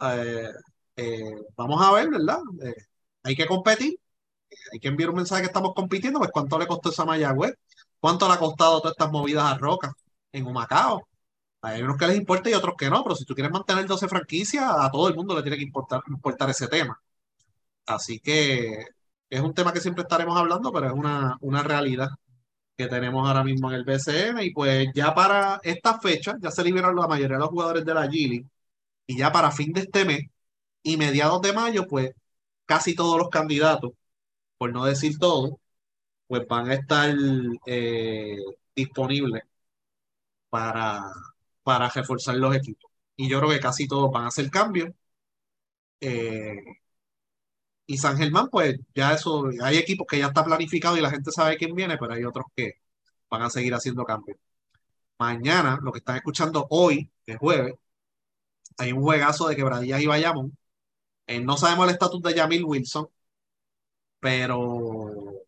eh, eh, vamos a ver, ¿verdad? Eh, hay que competir, hay que enviar un mensaje que estamos compitiendo, pues cuánto le costó esa Mayagüez, cuánto le ha costado todas estas movidas a Roca en Humacao. Hay unos que les importa y otros que no, pero si tú quieres mantener 12 franquicias, a todo el mundo le tiene que importar, importar ese tema. Así que es un tema que siempre estaremos hablando, pero es una, una realidad que tenemos ahora mismo en el BCN. Y pues ya para esta fecha, ya se liberaron la mayoría de los jugadores de la Gili. Y ya para fin de este mes y mediados de mayo, pues casi todos los candidatos, por no decir todos, pues van a estar eh, disponibles para, para reforzar los equipos. Y yo creo que casi todos van a hacer cambios. Eh, y San Germán, pues ya eso, hay equipos que ya está planificado y la gente sabe quién viene, pero hay otros que van a seguir haciendo cambios. Mañana, lo que están escuchando hoy, que es jueves, hay un juegazo de Quebradillas y Bayamón. Eh, no sabemos el estatus de Yamil Wilson, pero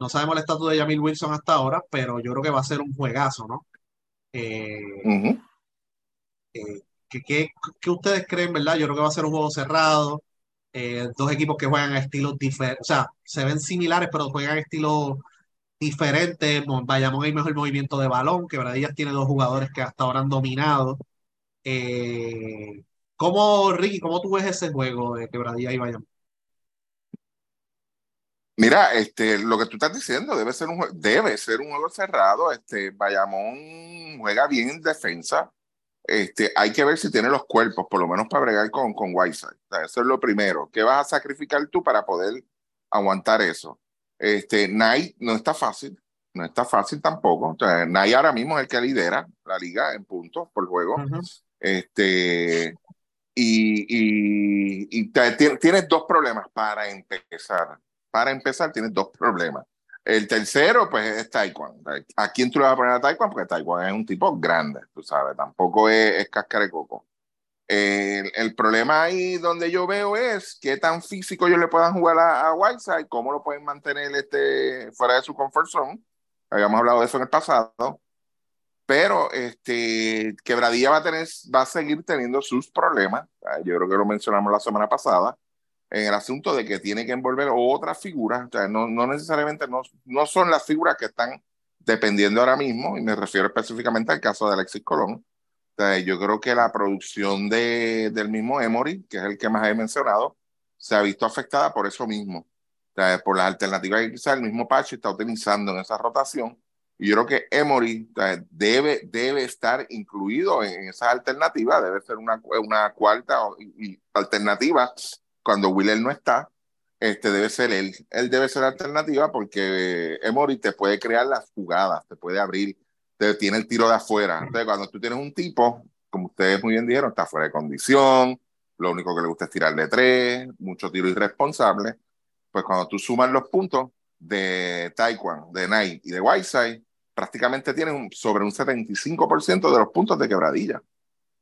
no sabemos el estatus de Yamil Wilson hasta ahora, pero yo creo que va a ser un juegazo, ¿no? Eh, eh, ¿qué, qué, ustedes creen, verdad? Yo creo que va a ser un juego cerrado. Eh, dos equipos que juegan a estilos diferentes, o sea, se ven similares, pero juegan a estilos diferentes. Bayamón hay mejor movimiento de balón, que Bradillas tiene dos jugadores que hasta ahora han dominado. Eh, ¿Cómo, Ricky, cómo tú ves ese juego de Quebradilla y Bayamón? Mira, este, lo que tú estás diciendo debe ser un, debe ser un juego cerrado. Este, Bayamón juega bien en defensa este, hay que ver si tiene los cuerpos, por lo menos para bregar con, con Whiteside. eso es lo primero. ¿Qué vas a sacrificar tú para poder aguantar eso? Este, no está fácil, no está fácil tampoco. O sea, ahora mismo es el que lidera la liga en puntos por juego. Este, y, y, y tienes dos problemas para empezar. Para empezar, tienes dos problemas. El tercero, pues, es Taekwondo. ¿A quién tú le vas a poner a Taekwondo? Porque Taekwondo es un tipo grande, tú sabes, tampoco es, es de coco. El, problema ahí donde yo veo es qué tan físico ellos le puedan jugar a, a Whiteside, cómo lo pueden mantener este, fuera de su comfort zone. Habíamos hablado de eso en el pasado. pero este, Quebradilla va a, tener, va a seguir teniendo sus problemas. Yo creo que lo mencionamos la semana pasada en el asunto de que tiene que envolver otras figuras. O sea, no, no necesariamente no, no son las figuras que están dependiendo ahora mismo, y me refiero específicamente al caso de Alexis Colón. O sea, yo creo que la producción de, del mismo Emory, que es el que más he mencionado, se ha visto afectada por eso mismo. O sea, por las alternativas que quizás el mismo Pachi está utilizando en esa rotación y yo creo que Emory debe, debe estar incluido en esa alternativa, debe ser una, una cuarta alternativa cuando Willer no está. Este debe ser él. Él debe ser alternativa porque Emory te puede crear las jugadas, te puede abrir, te, tiene el tiro de afuera. Entonces, cuando tú tienes un tipo, como ustedes muy bien dijeron, está fuera de condición, lo único que le gusta es tirar de tres, mucho tiro irresponsable, pues cuando tú sumas los puntos de Taekwondo, de Knight y de Whiteside, prácticamente tienen sobre un 75% de los puntos de quebradilla.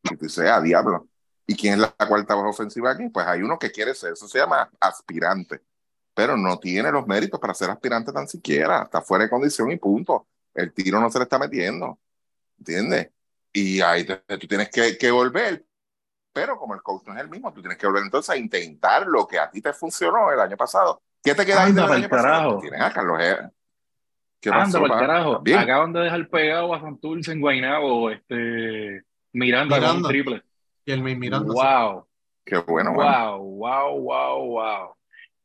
Y tú dices, ah, diablo. ¿Y quién es la cuarta voz ofensiva aquí? Pues hay uno que quiere ser, eso se llama aspirante, pero no tiene los méritos para ser aspirante tan siquiera, está fuera de condición y punto. El tiro no se le está metiendo, ¿entiendes? Y ahí tú tienes que, que volver, pero como el coach no es el mismo, tú tienes que volver entonces a intentar lo que a ti te funcionó el año pasado. ¿Qué te queda ahí del año pasado? Tienes a Carlos Anda, por carajo. Acaban de dejar pegado a Santurce en Guaynabo, este, Miranda, Miranda. con un triple. Y el Miranda. Wow. Qué bueno, Wow, wow, wow, wow.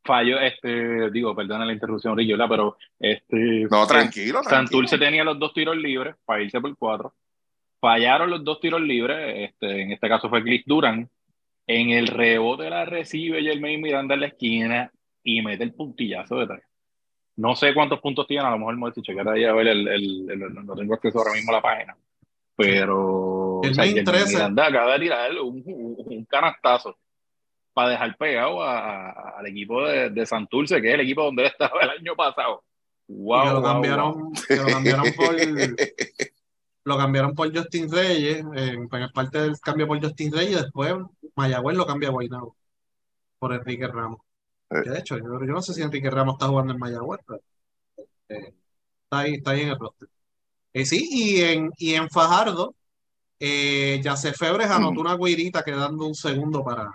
Falló, este, digo, perdona la interrupción, Rillola, pero este. No, tranquilo. Santurce tenía los dos tiros libres para irse por cuatro. Fallaron los dos tiros libres, este, en este caso fue Cliff Duran. En el rebote la recibe Jermaine Miranda en la esquina y mete el puntillazo de tres. No sé cuántos puntos tiene, a lo mejor me voy a checar ahí a ver el, el, no tengo acceso ahora mismo a la página. Pero el o sea, 13. acaba de tirar un, un, canastazo para dejar pegado al equipo de, de, Santurce, que es el equipo donde él estaba el año pasado. Wow, lo, cambiaron, lo cambiaron por lo cambiaron por Justin Reyes, en, parte del cambio por Justin Reyes, y después Mayagüez lo cambia a Guaynabo por Enrique Ramos. Eh. de hecho, yo, no sé si Enrique Ramos está jugando en Mayagüez, pero eh, está, ahí, está ahí en el roster. Eh, sí, y en, y en Fajardo, eh, se Febres anotó una guirita quedando un segundo para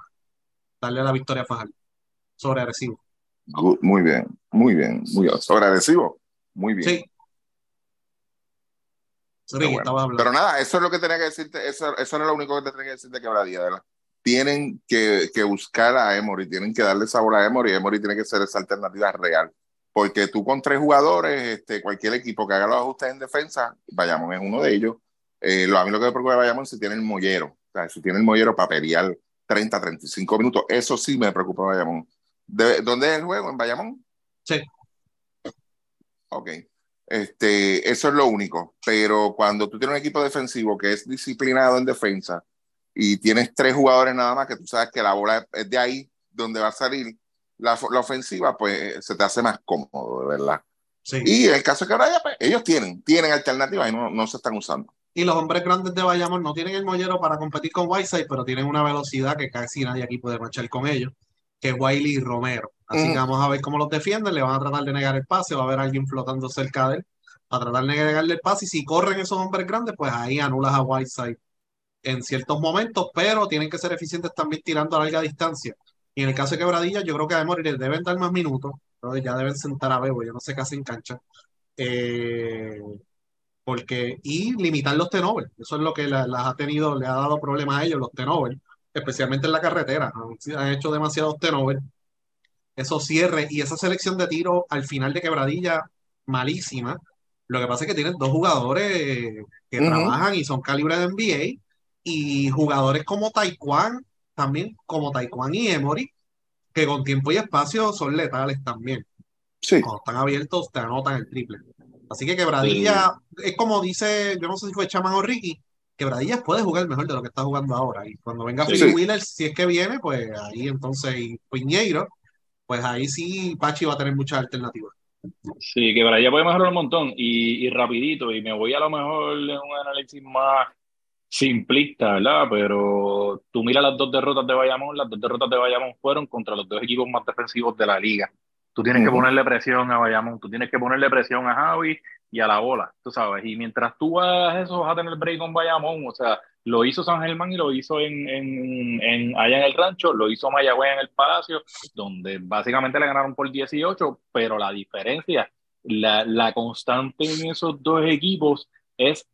darle la victoria a Fajardo sobre agresivo. muy bien, muy bien, muy bien. Sobre agresivo, muy bien. Sí. Pero, nada, eso es lo que tenía que decirte, eso, eso era lo único que te tenía que decir de quebradía, ¿verdad? tienen que, que, buscar a Emory, tienen que darle sabor a Emory, Emory tiene que ser esa alternativa real. Porque tú con tres jugadores, este, cualquier equipo que haga los ajustes en defensa, Bayamón es uno de ellos. Eh, lo, a mí lo que me preocupa de Bayamón es si tiene el mollero. O sea, si tiene el mollero para pelear 30, 35 minutos. Eso sí me preocupa Bayamón. ¿De, ¿Dónde es el juego? ¿En Bayamón? Sí. Ok. Este, eso es lo único. Pero cuando tú tienes un equipo defensivo que es disciplinado en defensa, y tienes tres jugadores nada más que tú sabes que la bola es de ahí donde va a salir la, la ofensiva, pues se te hace más cómodo, de verdad. Sí. Y el caso de que ahora ya, pues, ellos tienen, tienen alternativas y no, no se están usando. Y los hombres grandes de Bayamón no tienen el mollero para competir con Whiteside, pero tienen una velocidad que casi nadie aquí puede marchar con ellos, que es Wiley y Romero. Así que vamos a ver cómo los defienden, le van a tratar de negar el pase, va a haber alguien flotando cerca de él, a tratar de negarle el pase, y si corren esos hombres grandes, pues ahí anulas a Whiteside en ciertos momentos, pero tienen que ser eficientes también tirando a larga distancia. Y en el caso de Quebradilla, yo creo que a Emory deben dar más minutos, pero ya deben sentar a Bebo, yo no sé qué hacen cancha. Eh, porque, y limitar los tenovers, eso es lo que las ha tenido, le ha dado problemas a ellos, los tenovers, especialmente en la carretera, han, hecho demasiados tenovers. Esos cierres y esa selección de tiro al final de Quebradilla, malísima. Lo que pasa es que tienen dos jugadores que trabajan y son calibre de NBA y jugadores como Taekwondo, también como Taekwondo y Emory, que con tiempo y espacio son letales también. Sí. Cuando están abiertos, te anotan el triple. Así que Quebradilla, es como dice, yo no sé si fue Chaman o Ricky, Quebradilla puede jugar mejor de lo que está jugando ahora. Y cuando venga sí, Wheeler, si es que viene, pues ahí entonces, y Piñeiro, pues ahí sí Pachi va a tener muchas alternativas. Sí, Quebradilla puede mejorar un montón y, y rapidito, y me voy a lo mejor en un análisis más simplista, ¿verdad? Pero tú miras las dos derrotas de Bayamón, las dos derrotas de Bayamón fueron contra los dos equipos más defensivos de la liga. Tú tienes que ponerle presión a Bayamón, tú tienes que ponerle presión a Javi y a la bola, tú sabes. Y mientras tú hagas eso, vas a tener break con Bayamón. O sea, lo hizo San Germán y lo hizo en, en, en- allá en el rancho, lo hizo Mayagüez en el Palacio, donde básicamente le ganaron por 18, pero la diferencia, la, la constante en esos dos equipos es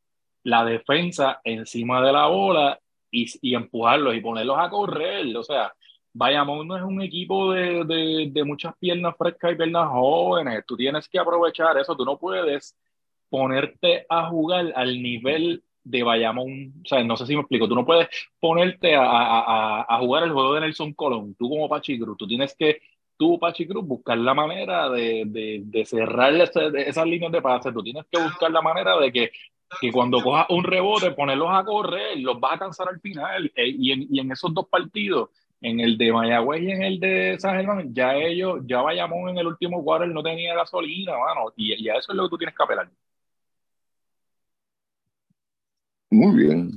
la defensa encima de la bola y, y empujarlos y ponerlos a correr. O sea, Bayamón no es un equipo de, de, de muchas piernas frescas y piernas jóvenes. Tú tienes que aprovechar eso. Tú no puedes ponerte a jugar al nivel de Bayamón. O sea, no sé si me explico. Tú no puedes ponerte a, a, a, jugar el juego de Nelson Colón. Tú como Pachi Cruz. Tú tienes que, tú Pachi Cruz, buscar la manera de, de, de cerrar ese- esas líneas de pase. Tú tienes que buscar la manera de que que cuando cojas un rebote, ponerlos a correr, los vas a cansar al final. Eh, y, en, y en esos dos partidos, en el de Mayagüez y en el de San Germán, ya ellos, ya Bayamón en el último quarter no tenía gasolina, mano. Y, y a eso es lo que tú tienes que apelar. Muy bien.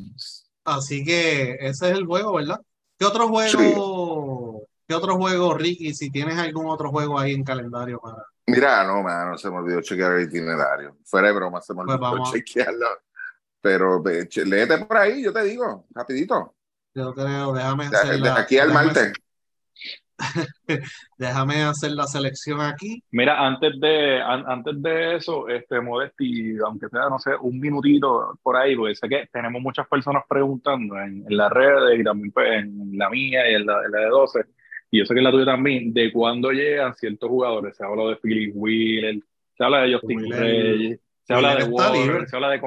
Así que ese es el juego, ¿verdad? ¿Qué otro juego, qué otro juego, Ricky? Si tienes algún otro juego ahí en calendario para. Mira, no, mano, se me olvidó chequear el itinerario. Fuera de broma, se me Pues olvidó chequearlo. Pero che- léete por ahí, yo te digo, rapidito. Yo creo, déjame hacer de la, aquí al martes. déjame hacer la selección aquí. Mira, antes de, an- antes de eso, este Modesti, aunque sea, no sé, un minutito por ahí, porque sé que tenemos muchas personas preguntando en, en las redes y también pues, en la mía y en la, en la de 12, y yo sé que en la tuya también, de cuándo llegan ciertos jugadores. Se habla de Philip Wheeler, se habla de Justin Wheeler- Reyes, se habla de Warren, se habla de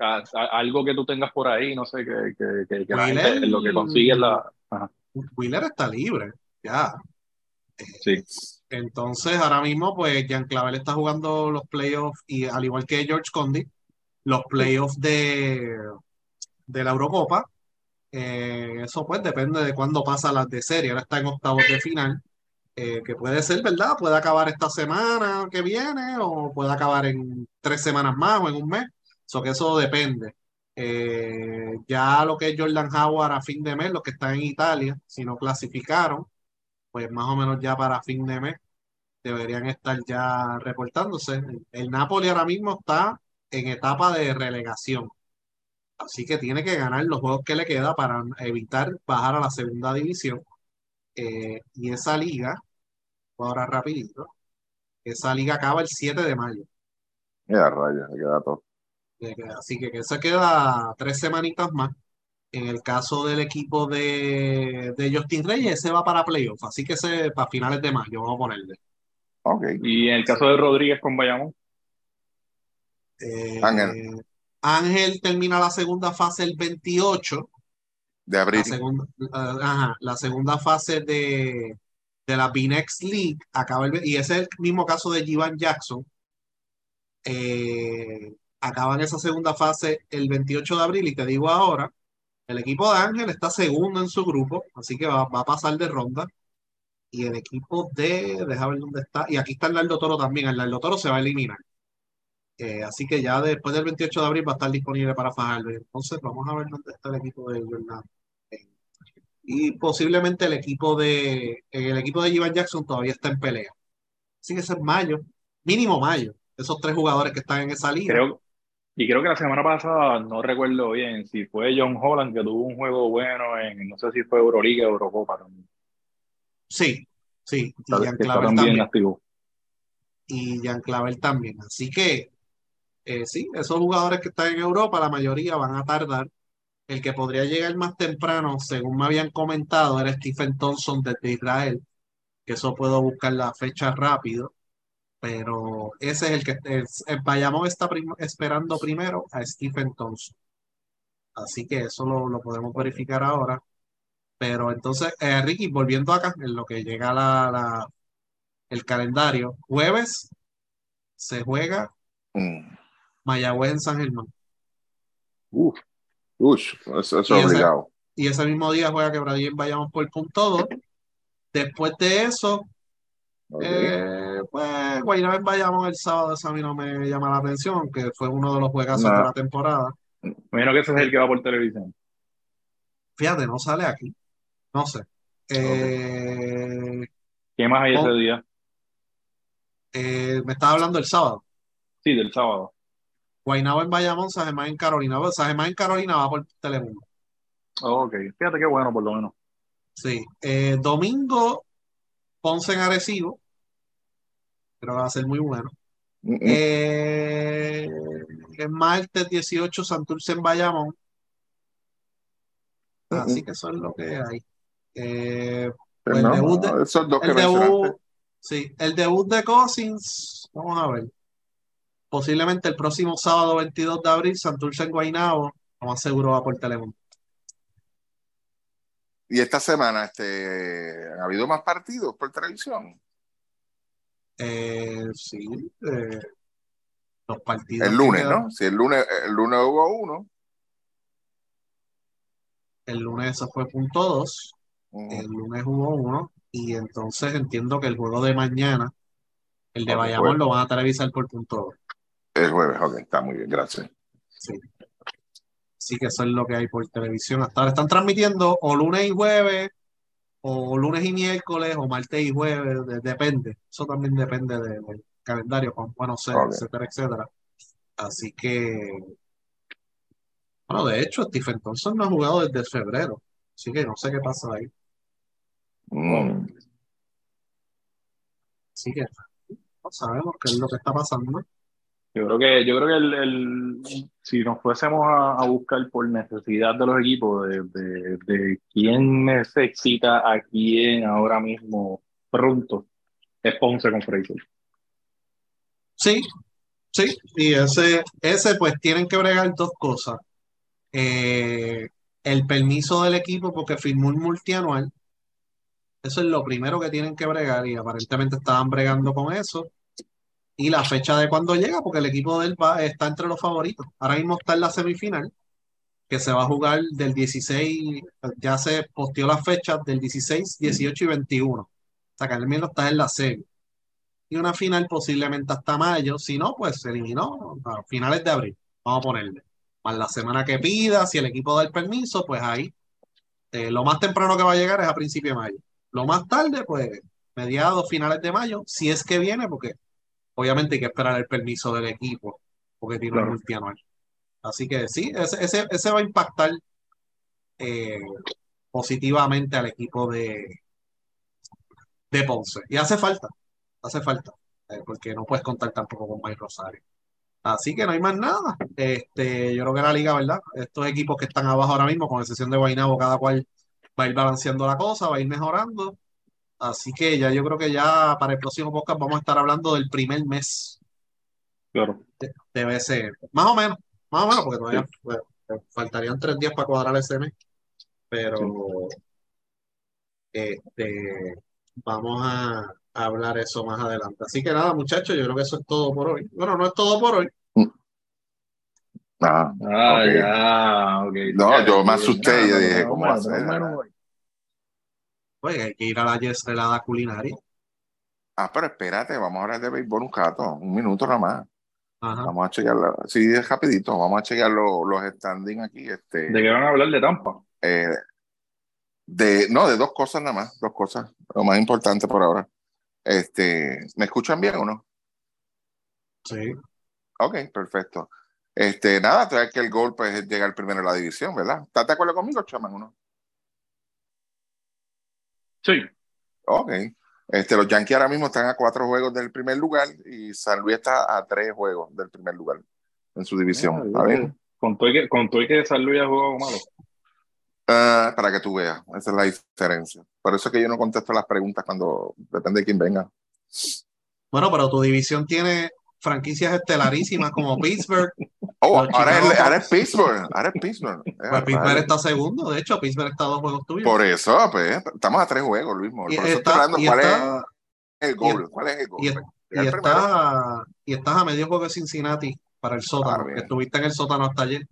a- a- algo que tú tengas por ahí, no sé, que, que, que, que Wheeler- gente lo que consigue es la... Ajá, Wheeler está libre, ya. sí. Entonces, ahora mismo, pues, Jean Clavel está jugando los playoffs y al igual que George Condi, los playoffs de, de la Eurocopa. Eh, eso pues depende de cuándo pasa las de serie. Ahora está en octavos de final, eh, que puede ser, ¿verdad? Puede acabar esta semana que viene o puede acabar en tres semanas más o en un mes. Eso que eso depende. Eh, ya lo que es Jordan Howard a fin de mes, los que están en Italia, si no clasificaron, pues más o menos ya para fin de mes deberían estar ya reportándose. El, Napoli ahora mismo está en etapa de relegación. Así que tiene que ganar los juegos que le queda para evitar bajar a la segunda división. Eh, y esa liga, ahora rapidito, esa liga acaba el 7 de mayo. Mira, rayos, se queda todo. Eh, Así que eso queda tres semanitas más. En el caso del equipo de, de Justin Reyes, ese va para playoff. Así que ese para finales de mayo, vamos a ponerle. Ok. Y en el caso de Rodríguez con Bayamón, Eh, Ángel. Ángel termina la segunda fase el 28. De abril. La segunda, ajá, la segunda fase de, de la B-Next League acaba el, y ese es el mismo caso de Jivan Jackson. Eh, acaba en esa segunda fase el 28 de abril y te digo ahora, el equipo de Ángel está segundo en su grupo, así que va, va a pasar de ronda. Y el equipo de, deja ver dónde está, y aquí está el Nardo Toro también, el Nardo Toro se va a eliminar. Eh, así que ya después del 28 de abril va a estar disponible para Fajardo. Entonces vamos a ver dónde está el equipo de Jordan. Y posiblemente el equipo de el equipo de Jivan Jackson todavía está en pelea. Así que ese es mayo, mínimo mayo. Esos tres jugadores que están en esa liga. creo, y creo que la semana pasada, no recuerdo bien si fue John Holland que tuvo un juego bueno en, no sé si fue Euroliga o Eurocopa también. Sí, sí. Y está Clavel también activo. Y Jean Clavel también. Así que eh, sí, esos jugadores que están en Europa, la mayoría van a tardar. El que podría llegar más temprano, según me habían comentado, era Stephen Thompson desde Israel, que eso puedo buscar la fecha rápido, pero ese es el que el Bayamón está prim- esperando primero a Stephen Thompson. Así que eso lo, lo podemos verificar ahora. Pero entonces, eh, Ricky, volviendo acá, en lo que llega la, la- el calendario, jueves se juega Mm. Mayagüez en San Germán. Uf, ush, eso, es ese- obligado. y ese mismo día juega Quebradilla en Bayamón por punto 2. Después de eso, eh, pues Guaynabo en Bayamón el sábado, eso a mí no me llama la atención, aunque fue uno de los juegazos No. de la temporada. Imagino que ese es el que va por televisión. Fíjate, no sale aquí. No sé. Eh, ¿Qué más hay ese Oh. día? Eh, me estaba hablando el sábado. Sí, del sábado. Guaynabo en Bayamón, San Germán en Carolina. Germán en Carolina va por Telemundo. ok, fíjate qué bueno, por lo menos. Sí. Eh, domingo, Ponce en Arecibo. Que va a ser muy bueno. Mm. Eh, el martes 18, Santurce en Bayamón. Así que eso es lo que hay. Eh, Pero el no, debut de- esos dos que el mencionaste. debut, sí, el debut de Cousins, vamos a ver. Posiblemente el próximo sábado 22 de abril, Santurce en Guaynabo, lo más seguro va por Telemundo. Y esta semana, este, ¿ha habido más partidos por televisión? Eh, sí, eh, los partidos. El lunes, ¿no? Si el lunes, el lunes hubo uno. El lunes eso fue punto dos, el lunes hubo uno, y entonces entiendo que el juego de mañana, el de Bayamón, jueves. lo van a televisar por punto dos. El jueves, ok, está muy bien, gracias. Sí. Sí que eso es lo que hay por televisión. Hasta ahora están transmitiendo o lunes y jueves, o lunes y miércoles, o martes y jueves, de- depende. Eso también depende de- del calendario, cuán bueno sea, Ok. etcétera, etcétera. Así que, bueno, de hecho, Stephen Thompson no ha jugado desde febrero, así que no sé qué pasa ahí. Mm. Así que no sabemos qué es lo que está pasando. Yo creo que, yo creo que el, el- si nos fuésemos a, a buscar por necesidad de los equipos, de, de, de quién necesita a quién ahora mismo pronto, es Ponce con Fraser. Sí, sí, y ese, ese pues tienen que bregar dos cosas. Eh, el permiso del equipo porque firmó un multianual. Eso es lo primero que tienen que bregar y aparentemente estaban bregando con eso. Y la fecha de cuando llega, porque el equipo de él va, está entre los favoritos. Ahora mismo está en la semifinal, que se va a jugar del 16, ya se posteó las fechas del 16, 18 y 21. O sea que al menos está en la serie y una final posiblemente hasta mayo. Si no, pues se eliminó a finales de abril. Vamos a ponerle. Más la semana que pida, si el equipo da el permiso, pues ahí. eh, lo más temprano que va a llegar es a principio de mayo. Lo más tarde, pues mediados, finales de mayo, si es que viene, porque obviamente hay que esperar el permiso del equipo, porque tiene un multianual. Así que sí, ese, ese, ese va a impactar eh, positivamente al equipo de, de Ponce. Y hace falta, hace falta, eh, porque no puedes contar tampoco con Mike Rosario. Así que no hay más nada. Este, yo creo que la liga, ¿verdad? Estos equipos que están abajo ahora mismo, con excepción de Guaynabo, cada cual va a ir balanceando la cosa, va a ir mejorando. Así que ya yo creo que ya para el próximo podcast vamos a estar hablando del primer mes Claro. de BCN. Más o menos, más o menos, porque todavía bueno, faltarían tres días para cuadrar ese mes. Pero este, vamos a hablar eso más adelante. Así que nada, muchachos, yo creo que eso es todo por hoy. Bueno, no es todo por hoy. Ah, Ah, ya, ok. No, yo me asusté y dije, no, ¿cómo va a ser? Pues hay que ir a la yestrelada culinaria. Ah, pero espérate, vamos a hablar de béisbol un rato, un minuto nada más. Ajá. Vamos a chequear, sí, es rapidito, vamos a chequear lo- los standings aquí. Este, ¿De qué van a hablar de Tampa? eh, de, no, de dos cosas nada más, dos cosas, lo más importante por ahora. Este, ¿me escuchan bien o no? Sí. Ok, perfecto. Este, nada, trae que el gol pues, es llegar primero a la división, ¿verdad? ¿Estás de acuerdo conmigo, chaman, o no? Sí. Ok. Este, los Yankees ahora mismo están a cuatro juegos del primer lugar y San Luis está a tres juegos del primer lugar en su división. Ah, todo y que, que San Luis ha jugado malo. Ah, para que tú veas, esa es la diferencia. Por eso es que yo no contesto las preguntas cuando depende de quién venga. Bueno, pero tu división tiene franquicias estelarísimas como Pittsburgh. Oh, ahora es, ahora es Cubs. Pittsburgh, ahora es Pittsburgh. Eh, Pues Pittsburgh está segundo. De hecho, Pittsburgh está a dos juegos tuyos. Por eso, pues, estamos a tres juegos, Luis. Por Y eso estoy está- hablando y cuál está- es el gol. ¿Cuál es el gol? y, Pues, y estás, y estás a medio juego de Cincinnati para el sótano, Ah, que estuviste en el sótano hasta ayer.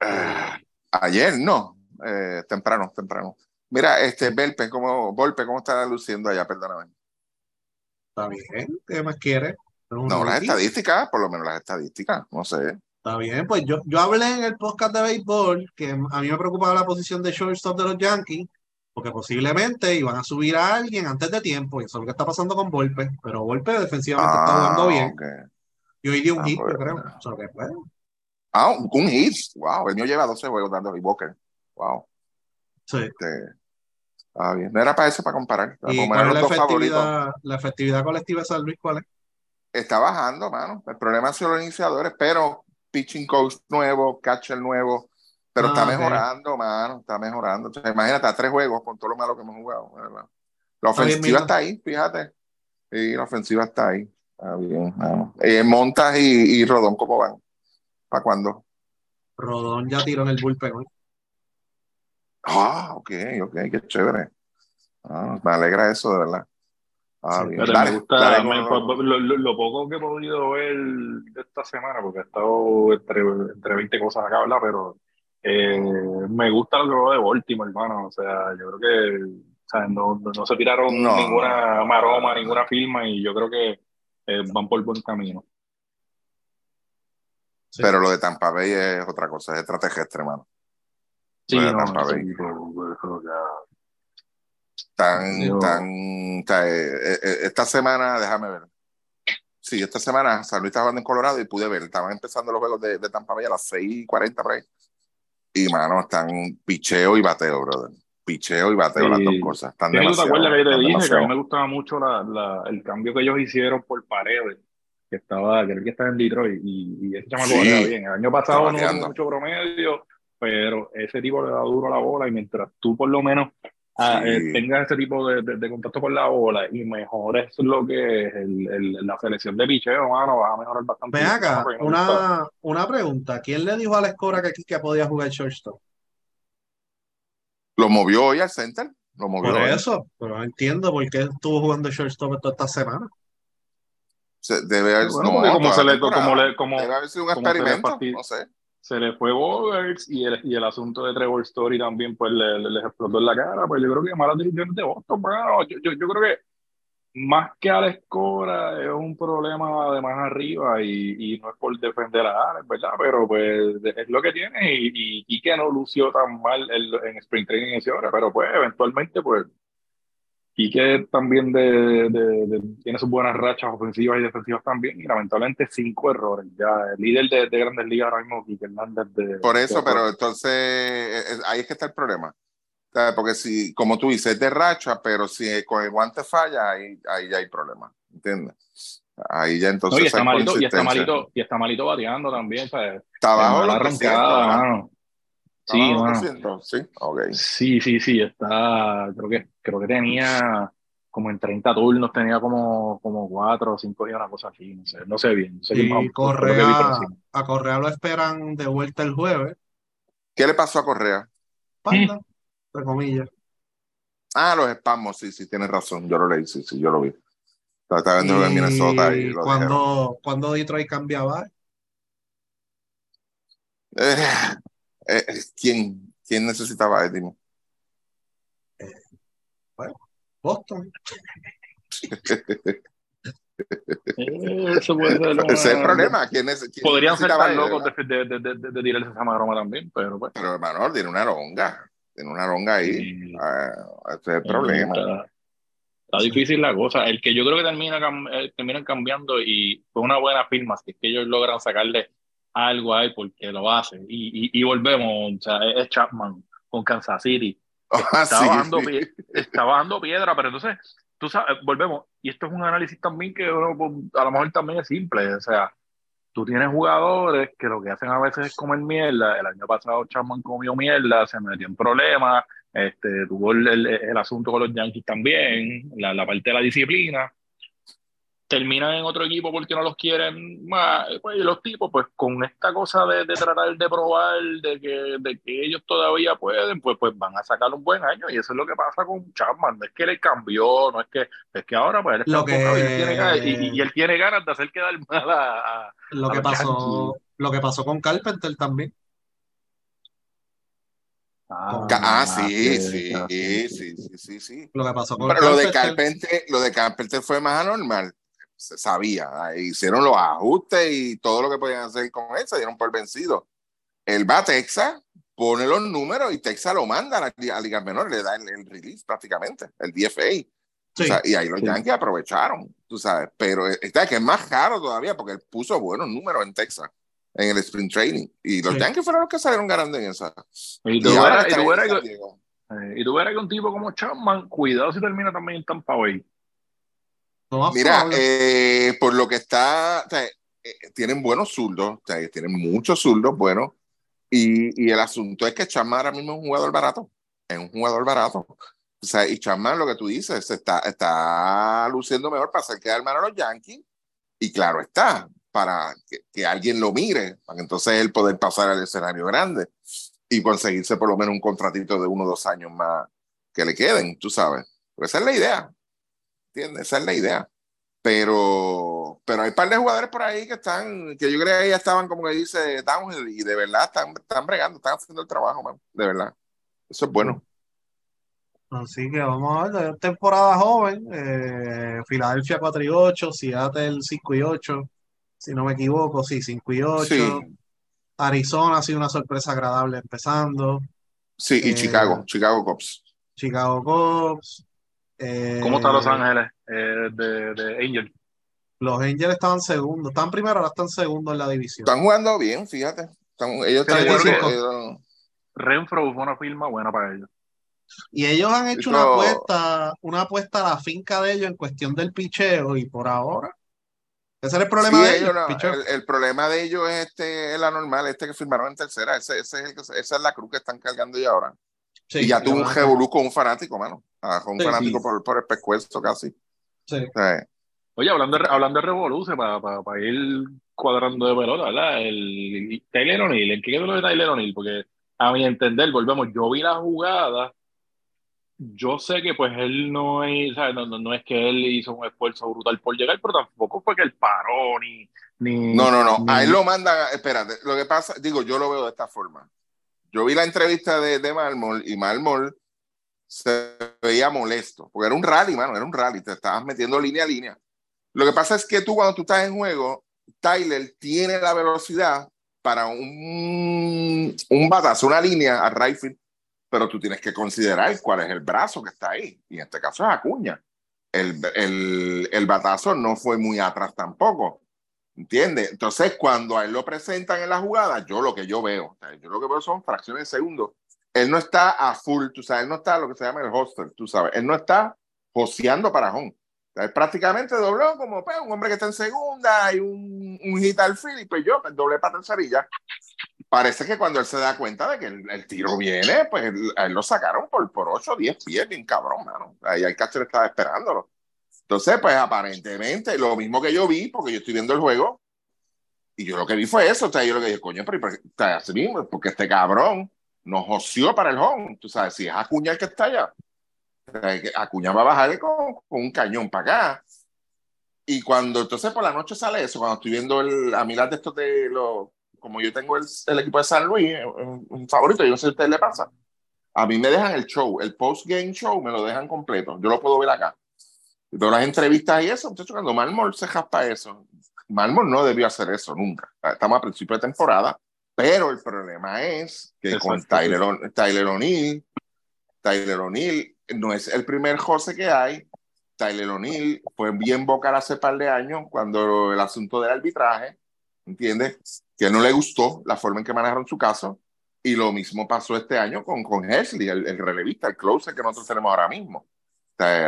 Ah, ayer no, eh, temprano, temprano. Mira, este Volpe, ¿cómo, Volpe, ¿cómo está luciendo allá? Perdóname. Está bien, ¿qué más quieres? No, las estadísticas, por lo menos las estadísticas, no sé. Está bien, pues yo, yo hablé en el podcast de béisbol que a mí me preocupaba la posición de shortstop de los Yankees porque posiblemente iban a subir a alguien antes de tiempo, y eso es lo que está pasando con Volpe, pero Volpe defensivamente está jugando bien, ok. y hoy dio un Ah, hit, pues, yo creo. bueno. O sea, que, pues, Ah, un, hit. Wow, el mío lleva 12 juegos dando hit Walker. Wow. sí. Este, ah, bien. No era para eso, para comparar. Para ¿Y cuál es la efectividad, la efectividad colectiva de San Luis? ¿Cuál es? Está bajando, mano. El problema sido los iniciadores, pero pitching coach nuevo, catcher nuevo, pero Ah, está ok. mejorando, mano. Está mejorando. O sea, imagínate, a tres juegos con todo lo malo que hemos jugado. ¿verdad? La bien, ofensiva está ahí, fíjate. Sí, la ofensiva está ahí. Está bien, mano. Eh, Montas y, y Rodón, ¿cómo van? ¿Para cuándo? Rodón ya tiró en el bullpen hoy. Ah, ok, ok, qué chévere. Ah, me alegra eso, de verdad. Ah, Sí, bien. Pero Dale, me gusta, dale, me- lo, lo- lo poco que he podido ver de esta semana, porque he estado entre, entre 20 cosas acá, ¿verdad? Pero eh, me gusta lo que veo de Baltimore, hermano. O sea, yo creo que o sea, no, no, se tiraron No. ninguna maroma, ninguna firma, y yo creo que eh, van por buen camino. Sí. Pero lo de Tampa Bay es otra cosa, es extraterrestre, mano. Sí, no, Tampa ese Bay. equipo, pues, creo que- Tan, Yo- tan, sea, eh, eh, esta semana, déjame ver. Sí, esta semana San Luis estaba jugando en Colorado y pude ver, estaban empezando los juegos de, de Tampa Bay a las 6:40 por ahí. Y, mano, están picheo y bateo, brother. Picheo y bateo, Sí. las dos cosas. Están Sí, ¿Tú te demasiado, acuerdas que yo te dije que a mí demasiado. me gustaba mucho la, la- el cambio que ellos hicieron por paredes? Que estaba, creo que estaba en Detroit y, y ese chamaco Sí. bien. El año pasado no tuvo mucho promedio, pero ese tipo le da duro a la bola y mientras tú por lo menos Sí. eh, tengas ese tipo de, de- de contacto con la bola y mejores lo que es el, el- la selección de picheo, mano, vas a mejorar bastante. Ven acá, una, una pregunta. ¿Quién le dijo a la escora que Kike podía jugar shortstop? Lo movió hoy al center. Lo movió Por hoy. eso, pero no entiendo por qué estuvo jugando shortstop toda esta semana. Se- debe haber, Bueno, no, porque como se le- como temporada. le- como- debe haber sido un experimento, no sé. Se le fue Bogers y el, y el asunto de Trevor Story también pues le, le- les explotó en la cara, pues yo creo que malas decisiones de Boston, bueno, yo, yo, yo creo que más que a la escora es un problema de más arriba y, y no es por defender a Alex, ¿verdad? Pero pues es lo que tiene y, y, y que no lució tan mal en, en Spring Training ese hora, pero pues eventualmente pues Quique también de, de- de- tiene sus buenas rachas ofensivas y defensivas también, y lamentablemente cinco errores. Ya el líder de, de Grandes Ligas ahora mismo, Quique Hernández. De, Por eso, pero entonces eh, eh, ahí es que está el problema. Porque si, como tú dices, es de racha, pero si con el guante falla, ahí, ahí ya hay problema. ¿Entiendes? Ahí ya No, entonces y está malito, y está malito, y está malito bateando también, ¿sabes? Está los 300, arrancada, Sí, abajo los mano. 300, Sí, ok. Sí, sí, sí, está, creo que, creo que tenía como en 30 turnos, tenía como, como 4 o 5 días, una cosa así, no sé, no sé bien. No sé qué más- Y por Correa, a Correa lo esperan de vuelta el jueves. ¿Qué le pasó a Correa? Panda, entre comillas. Ah, los espasmos, sí, sí, tienes razón. Yo lo leí, sí, sí, yo lo vi. Estaba estaba viendo en Y Minnesota y lo cuando, cuando Detroit cambiaba, Eh, eh, ¿quién, ¿Quién necesitaba a Dime? Boston. Eh, Eso puede ser Ese es el problema. ¿Quién, es, quién Podrían ser tan locos de, de, de, de, de tirarse esa maroma también, pero pues. Pero hermano, tiene una longa. Tiene una longa ahí. Sí. Ah, ese es el problema. Está, está difícil la cosa. El que yo creo que termina, eh, terminan cambiando y fue una buena firma, si es que ellos logran sacarle algo ahí porque lo hacen. Y, y, y volvemos, o sea, es Chapman con Kansas City. Ah, Está, sí, bajando piedra, pero entonces, tú sabes, volvemos. Y esto es un análisis también que uno, pues, a lo mejor también es simple. O sea, tú tienes jugadores que lo que hacen a veces es comer mierda. El año pasado Chapman comió mierda, se metió en problemas, este, tuvo el, el- el asunto con los Yankees también, la, la parte de la disciplina. Terminan en otro equipo porque no los quieren más. Pues, y los tipos, pues con esta cosa de, de tratar de probar de que, de que ellos todavía pueden, pues, pues van a sacar un buen año. Y eso es lo que pasa con Chapman. No es que le cambió, no es que, es que ahora pues él está Lo que- y, él tiene ganas, y, él tiene ganas de hacer quedar mal a, a- Lo que pasó, lo que pasó con Carpenter también. Ah, Ah, sí, sí, sí, sí, sí, sí. Lo que pasó con Pero lo de. Carpenter, lo de Carpenter fue más anormal. Se sabía, ah, hicieron los ajustes y todo lo que podían hacer con él, se dieron por vencido. Él va a Texas, pone los números y Texas lo manda a la, a ligas menores, le da el, el, release prácticamente, el DFA. Sí. O sea, y ahí los Sí. Yankees aprovecharon, tú sabes. Pero está que es más caro todavía porque él puso buenos números en Texas, en el Spring Training. Y los Sí. Yankees fueron los que salieron ganando en esa. Y tú verás- que- eh, que un tipo como Chapman, cuidado si termina también en Tampa Bay. Mira, eh, por lo que está, o sea, eh, tienen buenos zurdos, o sea, tienen muchos zurdos buenos. Y, y el asunto es que Chapman ahora mismo es un jugador barato. Es un jugador barato. O sea, y Chapman, lo que tú dices, está, está luciendo mejor para hacer quedar mal a los Yankees. Y claro está, para que, que alguien lo mire, para que entonces él poder pasar al escenario grande y conseguirse por lo menos un contratito de uno o dos años más que le queden, tú sabes. Esa es la idea. ¿Entiendes? Esa es la idea. Pero, pero hay un par de jugadores por ahí que están, que yo creo que ya estaban, como que dice Downhill, y de verdad están, están bregando, están haciendo el trabajo, man. De verdad. Eso es bueno. Así que vamos a ver, temporada joven, eh, Filadelfia 4 y 8, Seattle 5 y 8, si no me equivoco, sí, 5 y 8. Sí, Arizona ha sido una sorpresa agradable empezando, sí, y Eh, Chicago, Chicago Cubs. Chicago Cubs. Eh, ¿Cómo está Los Ángeles eh, de, de Angel? Los Angels estaban segundos, están primero, ahora están segundos en la división. Están jugando bien, fíjate. Están, ellos están jugando, eh, Renfro fue una firma buena para ellos. Y ellos han hecho una apuesta, una apuesta a la finca de ellos en cuestión del picheo, y por ahora, ese es el problema Sí, de ellos ellos, no, el, el problema de ellos es este, el anormal, este que firmaron en tercera. Ese, ese es el que- esa es la cruz que están cargando ya ahora. Sí, y ya tuvo un revolú con un fanático, mano. Ah, con un Sí, fanático sí. por, por el pescuezo casi. sí. Oye, hablando de, hablando de Revoluce, para ir cuadrando de pelota, ¿verdad? El Tyler O'Neill, ¿en qué quedó lo de Tyler O'Neill? Porque a mi entender, volvemos, yo vi la jugada, yo sé que pues él no es, ¿sabes? No, no, no es que él hizo un esfuerzo brutal por llegar, pero tampoco fue que él paró ni... ni No, no, no. ni- A él lo mandan. Espérate, lo que pasa, digo, yo lo veo de esta forma. Yo vi la entrevista de, de Marmol y Marmol se veía molesto, porque era un rally, mano, era un rally, te estabas metiendo línea a línea. Lo que pasa es que tú, cuando tú estás en juego, Tyler tiene la velocidad para un, un batazo, una línea a right field, pero tú tienes que considerar cuál es el brazo que está ahí. Y en este caso es Acuña. El, el, el batazo no fue muy atrás tampoco. ¿Entiendes? Entonces, cuando a él lo presentan en la jugada, yo lo que yo veo, yo lo que veo son fracciones de segundo. Él no está a full, tú sabes, él no está lo que se llama el hoster, tú sabes, él no está joseando para home. Él prácticamente dobló como pues, un hombre que está en segunda y un, un hit al field, y pues yo pues, doblé para tercerilla. Parece que cuando él se da cuenta de que el, el tiro viene, pues él- él lo sacaron por, por 8 o 10 pies, bien cabrón, mano. Ahí el catcher estaba esperándolo. Entonces, pues aparentemente, lo mismo que yo vi, porque yo estoy viendo el juego, y yo lo que vi fue eso, o sea, yo lo que dije, coño, pero, sea, así mismo, porque este cabrón nos joció para el home, tú sabes, si es Acuña el que está allá, Acuña va a bajar con, un cañón para acá. Y cuando entonces por la noche sale eso, cuando estoy viendo el, a mirar de estos de los, como yo tengo el, equipo de San Luis, un, un favorito, yo no sé si a ustedes le pasa, a mí me dejan el show, el post-game show me lo dejan completo, yo lo puedo ver acá. Y todas las entrevistas y eso, muchachos, cuando Marmol se jaspa eso, Marmol no debió hacer eso nunca. Estamos a principio de temporada, pero el problema es que con Exacto. Tyler, Tyler O'Neill, Tyler O'Neill no es el primer José que hay. Tyler O'Neill fue bien vocal hace par de años cuando el asunto del arbitraje, ¿entiendes? Que no le gustó la forma en que manejaron su caso. Y lo mismo pasó este año con, con Hersley, el, el relevista, el closer que nosotros tenemos ahora mismo.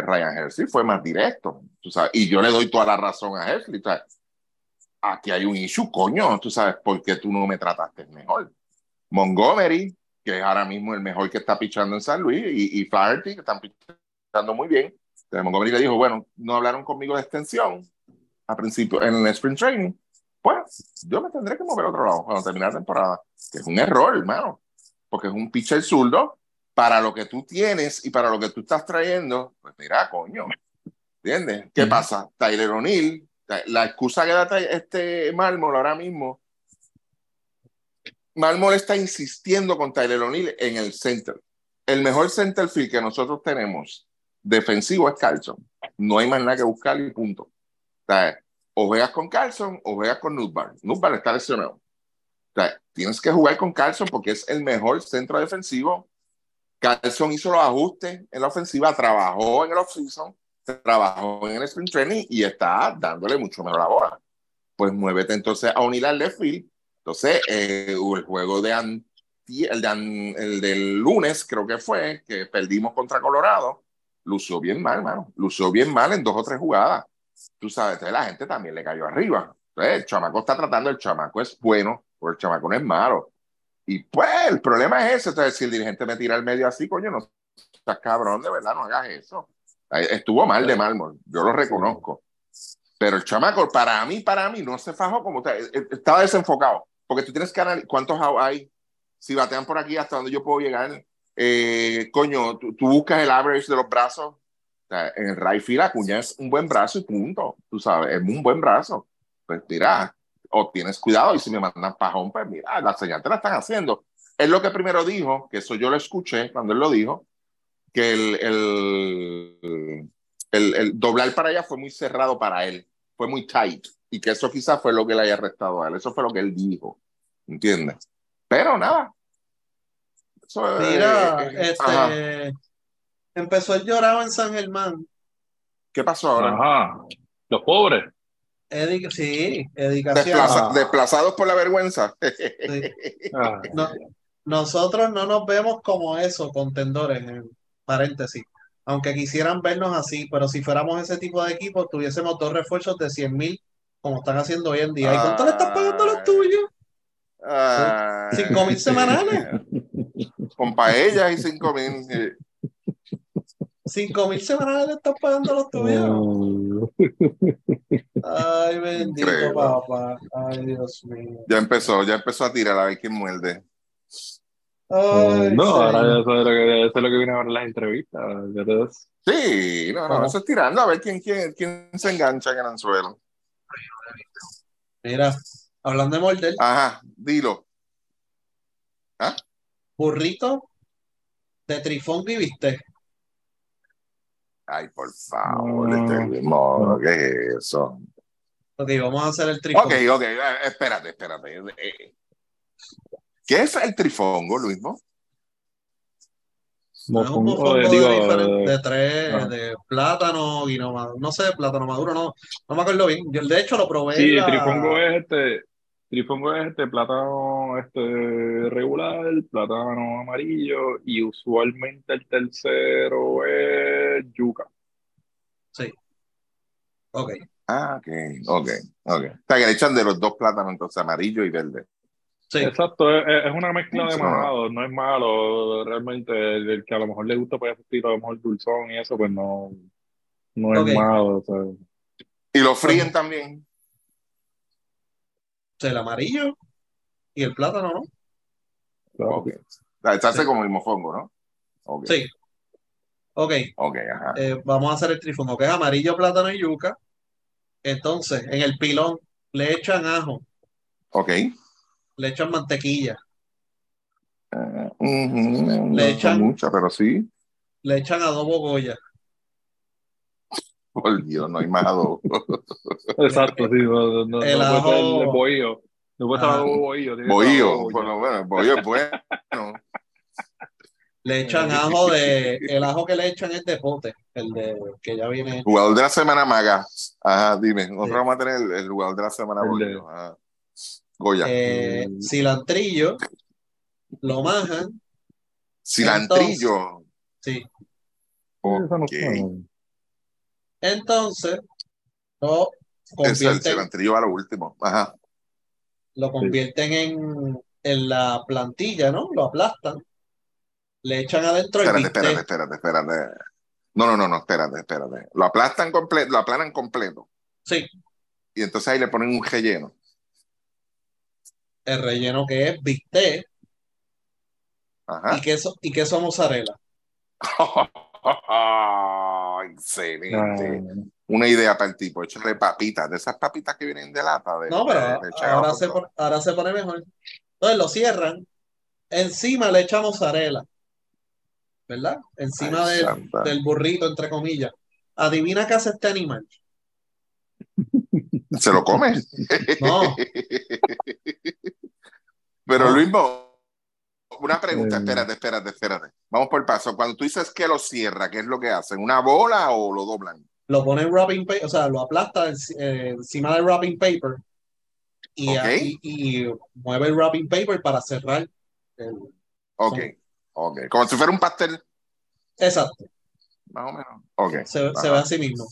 Ryan Hersley fue más directo, tú sabes, y yo le doy toda la razón a Hersley. O sea, aquí hay un issue, coño, tú sabes, ¿por qué tú no me trataste mejor? Montgomery, que es ahora mismo el mejor que está pichando en San Luis, y, y Flaherty, que están pichando muy bien. Entonces, Montgomery le dijo, bueno, no hablaron conmigo de extensión a principio en el sprint training. Pues yo me tendré que mover a otro lado cuando termine la temporada. Que es un error, hermano, porque es un pitcher zurdo para lo que tú tienes y para lo que tú estás trayendo. Pues mira, coño, ¿entiendes? ¿Qué Ujú. pasa? Tyler O'Neill, la excusa que da este Mármol ahora mismo Marmol está insistiendo con Tyler O'Neill en el center. El mejor center field que nosotros tenemos defensivo es Carlson. No hay más nada que buscar y punto. O, sea, o juegas con Carlson o juegas con Nutbar. Nutbar está lesionado. sea, tienes que jugar con Carlson porque es el mejor centro defensivo. Carlson hizo los ajustes en la ofensiva, trabajó en el offseason, trabajó en el sprint training y está dándole mucho mejor la bola. Pues muévete entonces a unir al left field. Entonces, eh, el juego de, anti, el, de el del lunes, creo que fue, que perdimos contra Colorado, lució bien mal, mano. Lució bien mal en dos o tres jugadas. Tú sabes, entonces la gente también le cayó arriba. Entonces, el chamaco está tratando, el chamaco es bueno, o el chamaco no es malo. Y pues el problema es ese. Entonces, si el dirigente me tira al medio así, coño, no estás cabrón, de verdad, no hagas eso. Estuvo mal de mármol, yo lo reconozco. Pero el chamaco, para mí, para mí, no se fajó como e, e, estaba desenfocado. Porque tú tienes que analizar cuántos hay, si batean por aquí, hasta dónde yo puedo llegar. Eh, coño, tú, buscas el average de los brazos. en el right field, Acuña es un buen brazo y punto. Tú sabes, es un buen brazo. Pues mira, o tienes cuidado y si me mandan pajón, pues mira, la señal te la están haciendo. Es lo que primero dijo, que eso yo lo escuché cuando él lo dijo, que el, el, el, el, doblar para allá fue muy cerrado para él, fue muy tight, y que eso quizás fue lo que le haya arrestado a él, eso fue lo que él dijo, ¿entiendes? Pero nada. Mira, este, empezó el llorado en San Germán. ¿Qué pasó ahora? Ajá. Los pobres. Sí, educación. desplazados por la vergüenza. Ah. nosotros no nos vemos como eso, contendores paréntesis, aunque quisieran vernos así, pero si fuéramos ese tipo de equipo, tuviésemos dos refuerzos de 100 mil, como están haciendo hoy en día. ¿Y cuánto le estás pagando a los tuyos? Cinco mil semanales. Con paellas y cinco mil. Cinco mil semanales le estás pagando a los tuyos. Ay, bendito papá. Ay, Dios mío. Ya empezó, ya empezó a tirar a ver quién muerde no, ahora eso es, lo que, eso es lo que viene a ver las entrevistas. Sí, no, no, eso es tirando a ver quién, quién, quién se engancha en el anzuelo. Mira, hablando de morder. Ajá, dilo. ¿Ah? Burrito de trifón viviste. Ay, por favor, este modo, ¿qué es eso? Ok, vamos a hacer el trifón. Ok, ok, eh, espérate, espérate. Eh, ¿Qué es el trifongo, Luis? ¿no? es un mofongo de, de, tres, ah. de plátano, y no, no sé, plátano maduro, no, no me acuerdo bien. Yo de hecho lo probé. Sí, el trifongo es este, trifongo es este plátano este regular, plátano amarillo, y usualmente el tercero es yuca. Sí. Ok. Ah, ok, ok, ok. O sea, que le echan de los dos plátanos, entonces amarillo y verde. Exacto, es, una mezcla de manado, no es malo. Realmente, el, que a lo mejor le gusta, puede sentir a lo mejor dulzón y eso, pues no, no es malo. ¿Y lo fríen también? El amarillo y el plátano, ¿no? Ok. Echarse como el mofongo, ¿no? Sí. Ok. Ok, ajá. Eh, vamos a hacer el trifongo, que es amarillo, plátano y yuca. Entonces, en el pilón le echan ajo. Ok le echan mantequilla. Uh, le echan mucha, pero sí. Le echan adobo Goya. Por Dios, no hay más adobo. Exacto, sí. No, no, el no ajo... puede ser el bohío. No puede ser adobo bohío. Bohío, bueno, bueno, el bohío es bueno. Le echan ajo de. El ajo que le echan es de pote, el de que ya viene. Jugador de la semana maga. Ajá, dime. Nosotros vamos a tener el, el, jugador de la semana. Ajá. Goya. Eh, cilantrillo, lo majan. Cilantrillo. sí. Okay. Entonces, lo convierten, el a lo último. Ajá. Lo convierten en, en la plantilla, ¿no? Lo aplastan. Le echan adentro espérate, el Espérate, espérate, espérate. No, no, no, no, espérate, espérate. Lo aplastan completo, lo aplanan completo. Sí. Y entonces ahí le ponen un relleno el relleno que es bistec y queso, y queso mozzarella. excelente. Una idea para el tipo, échale papitas, de esas papitas que vienen de lata. De, no, pero ahora, se pone, ahora se pone mejor. Entonces lo cierran, encima le echan mozzarella, ¿verdad? Encima del burrito, entre comillas. Adivina qué hace este animal. ¿Se lo come? No. Luis, una pregunta, espérate, espérate, espérate. Vamos por paso. Cuando tú dices que lo cierra, ¿qué es lo que hacen? ¿Una bola o lo doblan? Lo pone en wrapping paper, o sea, lo aplasta encima del wrapping paper y, y, mueve el wrapping paper para cerrar el. Ok, ok. Como si fuera un pastel. Exacto. Más o menos. Ok. Se, se ve así mismo.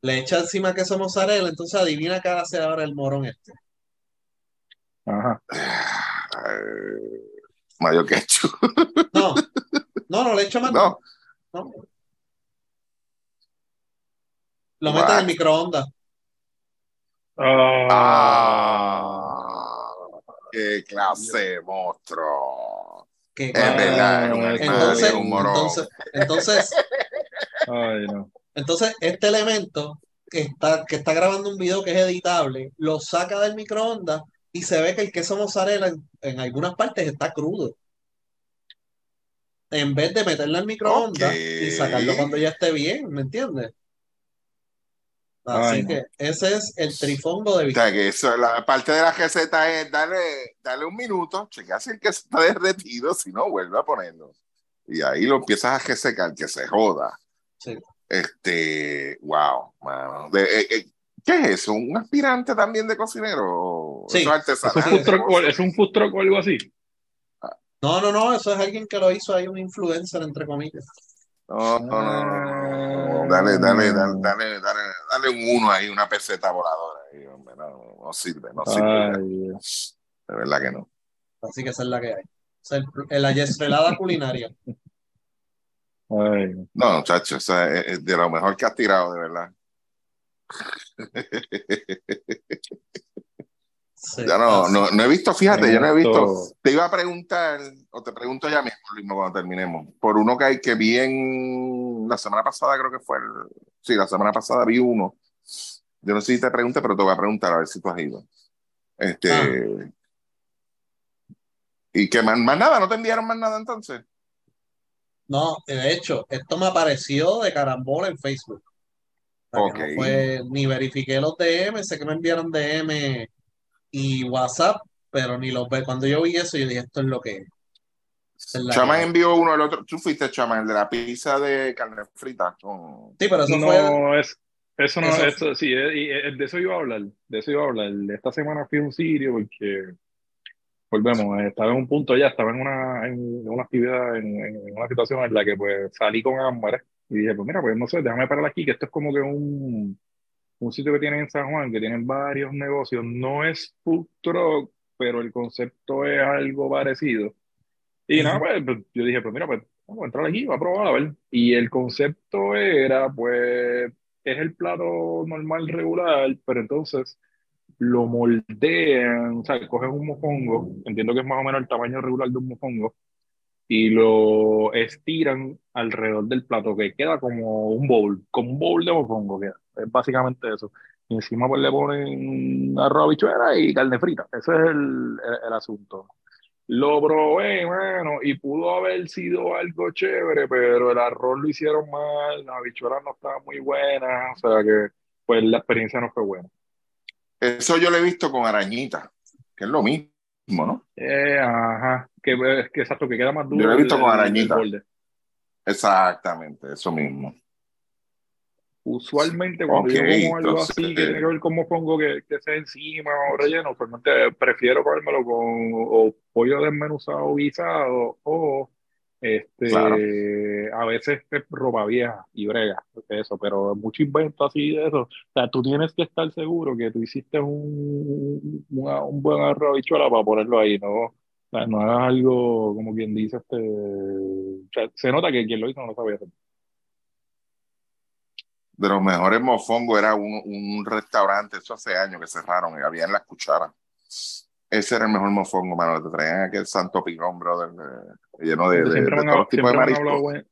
Le echa encima queso mozzarella, entonces adivina qué hace ahora el morón este. Ajá. Mayo ketchup. No, no, no le echo más. No. no. Lo mete en el microondas. Ah. ah, qué clase de monstruo. Qué es verdad, entonces, entonces, entonces, Ay, no. entonces, este elemento que está, que está grabando un video que es editable, lo saca del microondas y se ve que el queso mozzarella en, en algunas partes está crudo. En vez de meterlo al microondas y sacarlo cuando ya esté bien, ¿me entiendes? Así que ese es el trifongo de O sea, que eso, la parte de la receta es darle, darle un minuto, checar si el queso está derretido, si no, vuelve a ponerlo. Y ahí lo empiezas a secar, que se joda. Sí. Este, wow, mano. De, eh, eh, ¿Qué es eso? ¿Un aspirante también de cocinero? Sí. ¿Es, truck, ¿Es un food truck o algo así? No, no, no, eso es alguien que lo hizo, hay un influencer, entre comillas. No, no, no, Dale, dale, dale, dale, dale, dale un uno ahí, una peseta voladora. Ahí, hombre, no, no sirve, no sirve. de verdad que no. Así que esa es la que hay. O el, la yestrelada culinaria. Ay. No, muchachos, es de lo mejor que has tirado, de verdad. ya no, no, no, he visto, fíjate, yo no he visto. Te iba a preguntar, o te pregunto ya mismo, cuando terminemos, por uno que hay que vi en la semana pasada, creo que fue el, sí, la semana pasada vi uno. Yo no sé si te pregunté, pero te voy a preguntar a ver si tú has ido. Este. Ah. Y que más, más nada, no te enviaron más nada entonces. No, de hecho, esto me apareció de carambola en Facebook. fue, ni verifiqué los DM, sé que me enviaron DM y WhatsApp, pero ni los ve. Cuando yo vi eso, yo dije, esto es lo que es. Chaman envió uno el otro. Tú fuiste Chaman, el de la pizza de carne frita. Sí, pero eso no, fue. Es, eso no, eso, sí, eh, de eso iba a hablar. De eso iba a hablar. Esta semana fui a un sitio porque volvemos, estaba en un punto ya, estaba en una, en una actividad, en, en, una situación en la que pues salí con hambre y dije, pues mira, pues no sé, déjame parar aquí, que esto es como que un, un sitio que tienen en San Juan, que tienen varios negocios, no es food truck, pero el concepto es algo parecido. Y nada, pues, pues, yo dije, pues mira, pues vamos a entrar aquí, voy a probar a ver. Y el concepto era, pues, es el plato normal, regular, pero entonces lo moldean, o sea, cogen un mofongo, entiendo que es más o menos el tamaño regular de un mofongo, y lo estiran alrededor del plato, que queda como un bowl, como un bowl de mofongo, queda. Es básicamente eso. Y encima pues le ponen arroz habichuela y carne frita. Ese es el, el, asunto. Lo probé, bueno, y pudo haber sido algo chévere, pero el arroz lo hicieron mal, la habichuela no estaba muy buena, o sea que pues la experiencia no fue buena. Eso yo lo he visto con arañita, que es lo mismo, ¿no? Eh, ajá, que, que exacto, que queda más duro. Yo lo he visto con arañita. Exactamente, eso mismo. Usualmente cuando yo como algo así que tiene que ver cómo pongo que, que sea encima o relleno, usualmente prefiero comérmelo con o pollo desmenuzado guisado o este a veces es ropa vieja y brega, eso, pero mucho invento así de eso. O sea, tú tienes que estar seguro que tú hiciste un, un buen arroz para ponerlo ahí, ¿no? No hagas algo como quien dice, este, o sea, se nota que quien lo hizo no lo sabía hacer de los mejores mofongos era un, un, restaurante, eso hace años que cerraron, y había en las cucharas. Ese era el mejor mofongo, mano. Te traían aquel santo pigón, brother, lleno de, de, de todos tipos de mariscos.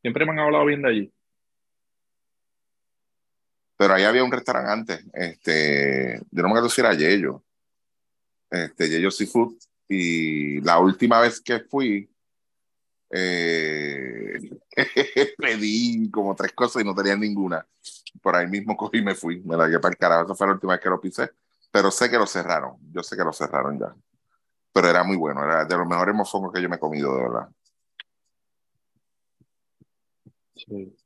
Siempre me han hablado bien de allí. Pero ahí había un restaurante, este, yo no me acuerdo si era Yello, este, Yello Seafood, y la última vez que fui, eh, pedí como tres cosas y no tenía ninguna. Por ahí mismo cogí y me fui. Me la llevé para el carajo. Esa fue la última vez que lo pisé. Pero sé que lo cerraron. Yo sé que lo cerraron ya. pero era muy bueno, era de los mejores mofongos que yo me he comido, de verdad. Sí.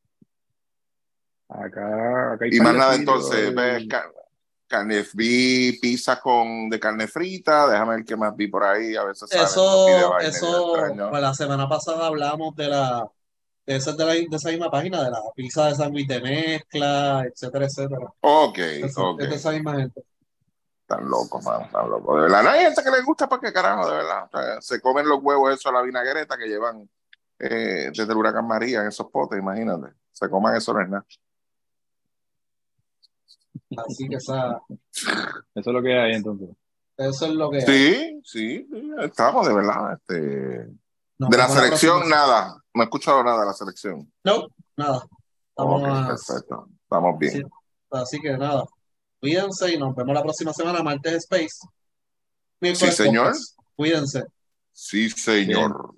Acá, acá hay Y más nada, entonces, eh, ves, carne, vi pizza con, de carne frita, déjame ver qué más vi por ahí, a veces Eso, eso, pues la semana pasada hablamos de la, de esa, de la- de esa misma página, de la pizza de sándwich de mezcla, etcétera, etcétera. Ok, Eso, ok. Es de esa misma gente. Tan locos, mano, tan locos. De verdad, no hay gente que les gusta para qué carajo, de verdad. O sea, se comen los huevos eso a la vinagreta que llevan eh, desde el huracán María en esos potes, imagínate. Se coman eso, no es nada. Así que esa, Eso es lo que hay entonces. eso es lo que hay. Sí, sí, sí, estamos de verdad. Este... De la selección, nada. No he escuchado nada de la selección. No, nada. Estamos Ok, a- perfecto. Estamos bien. Sí. Así que nada. Cuídense y nos vemos la próxima semana, martes Space. Miércoles Sí, señor. podcast. Cuídense. Sí, señor.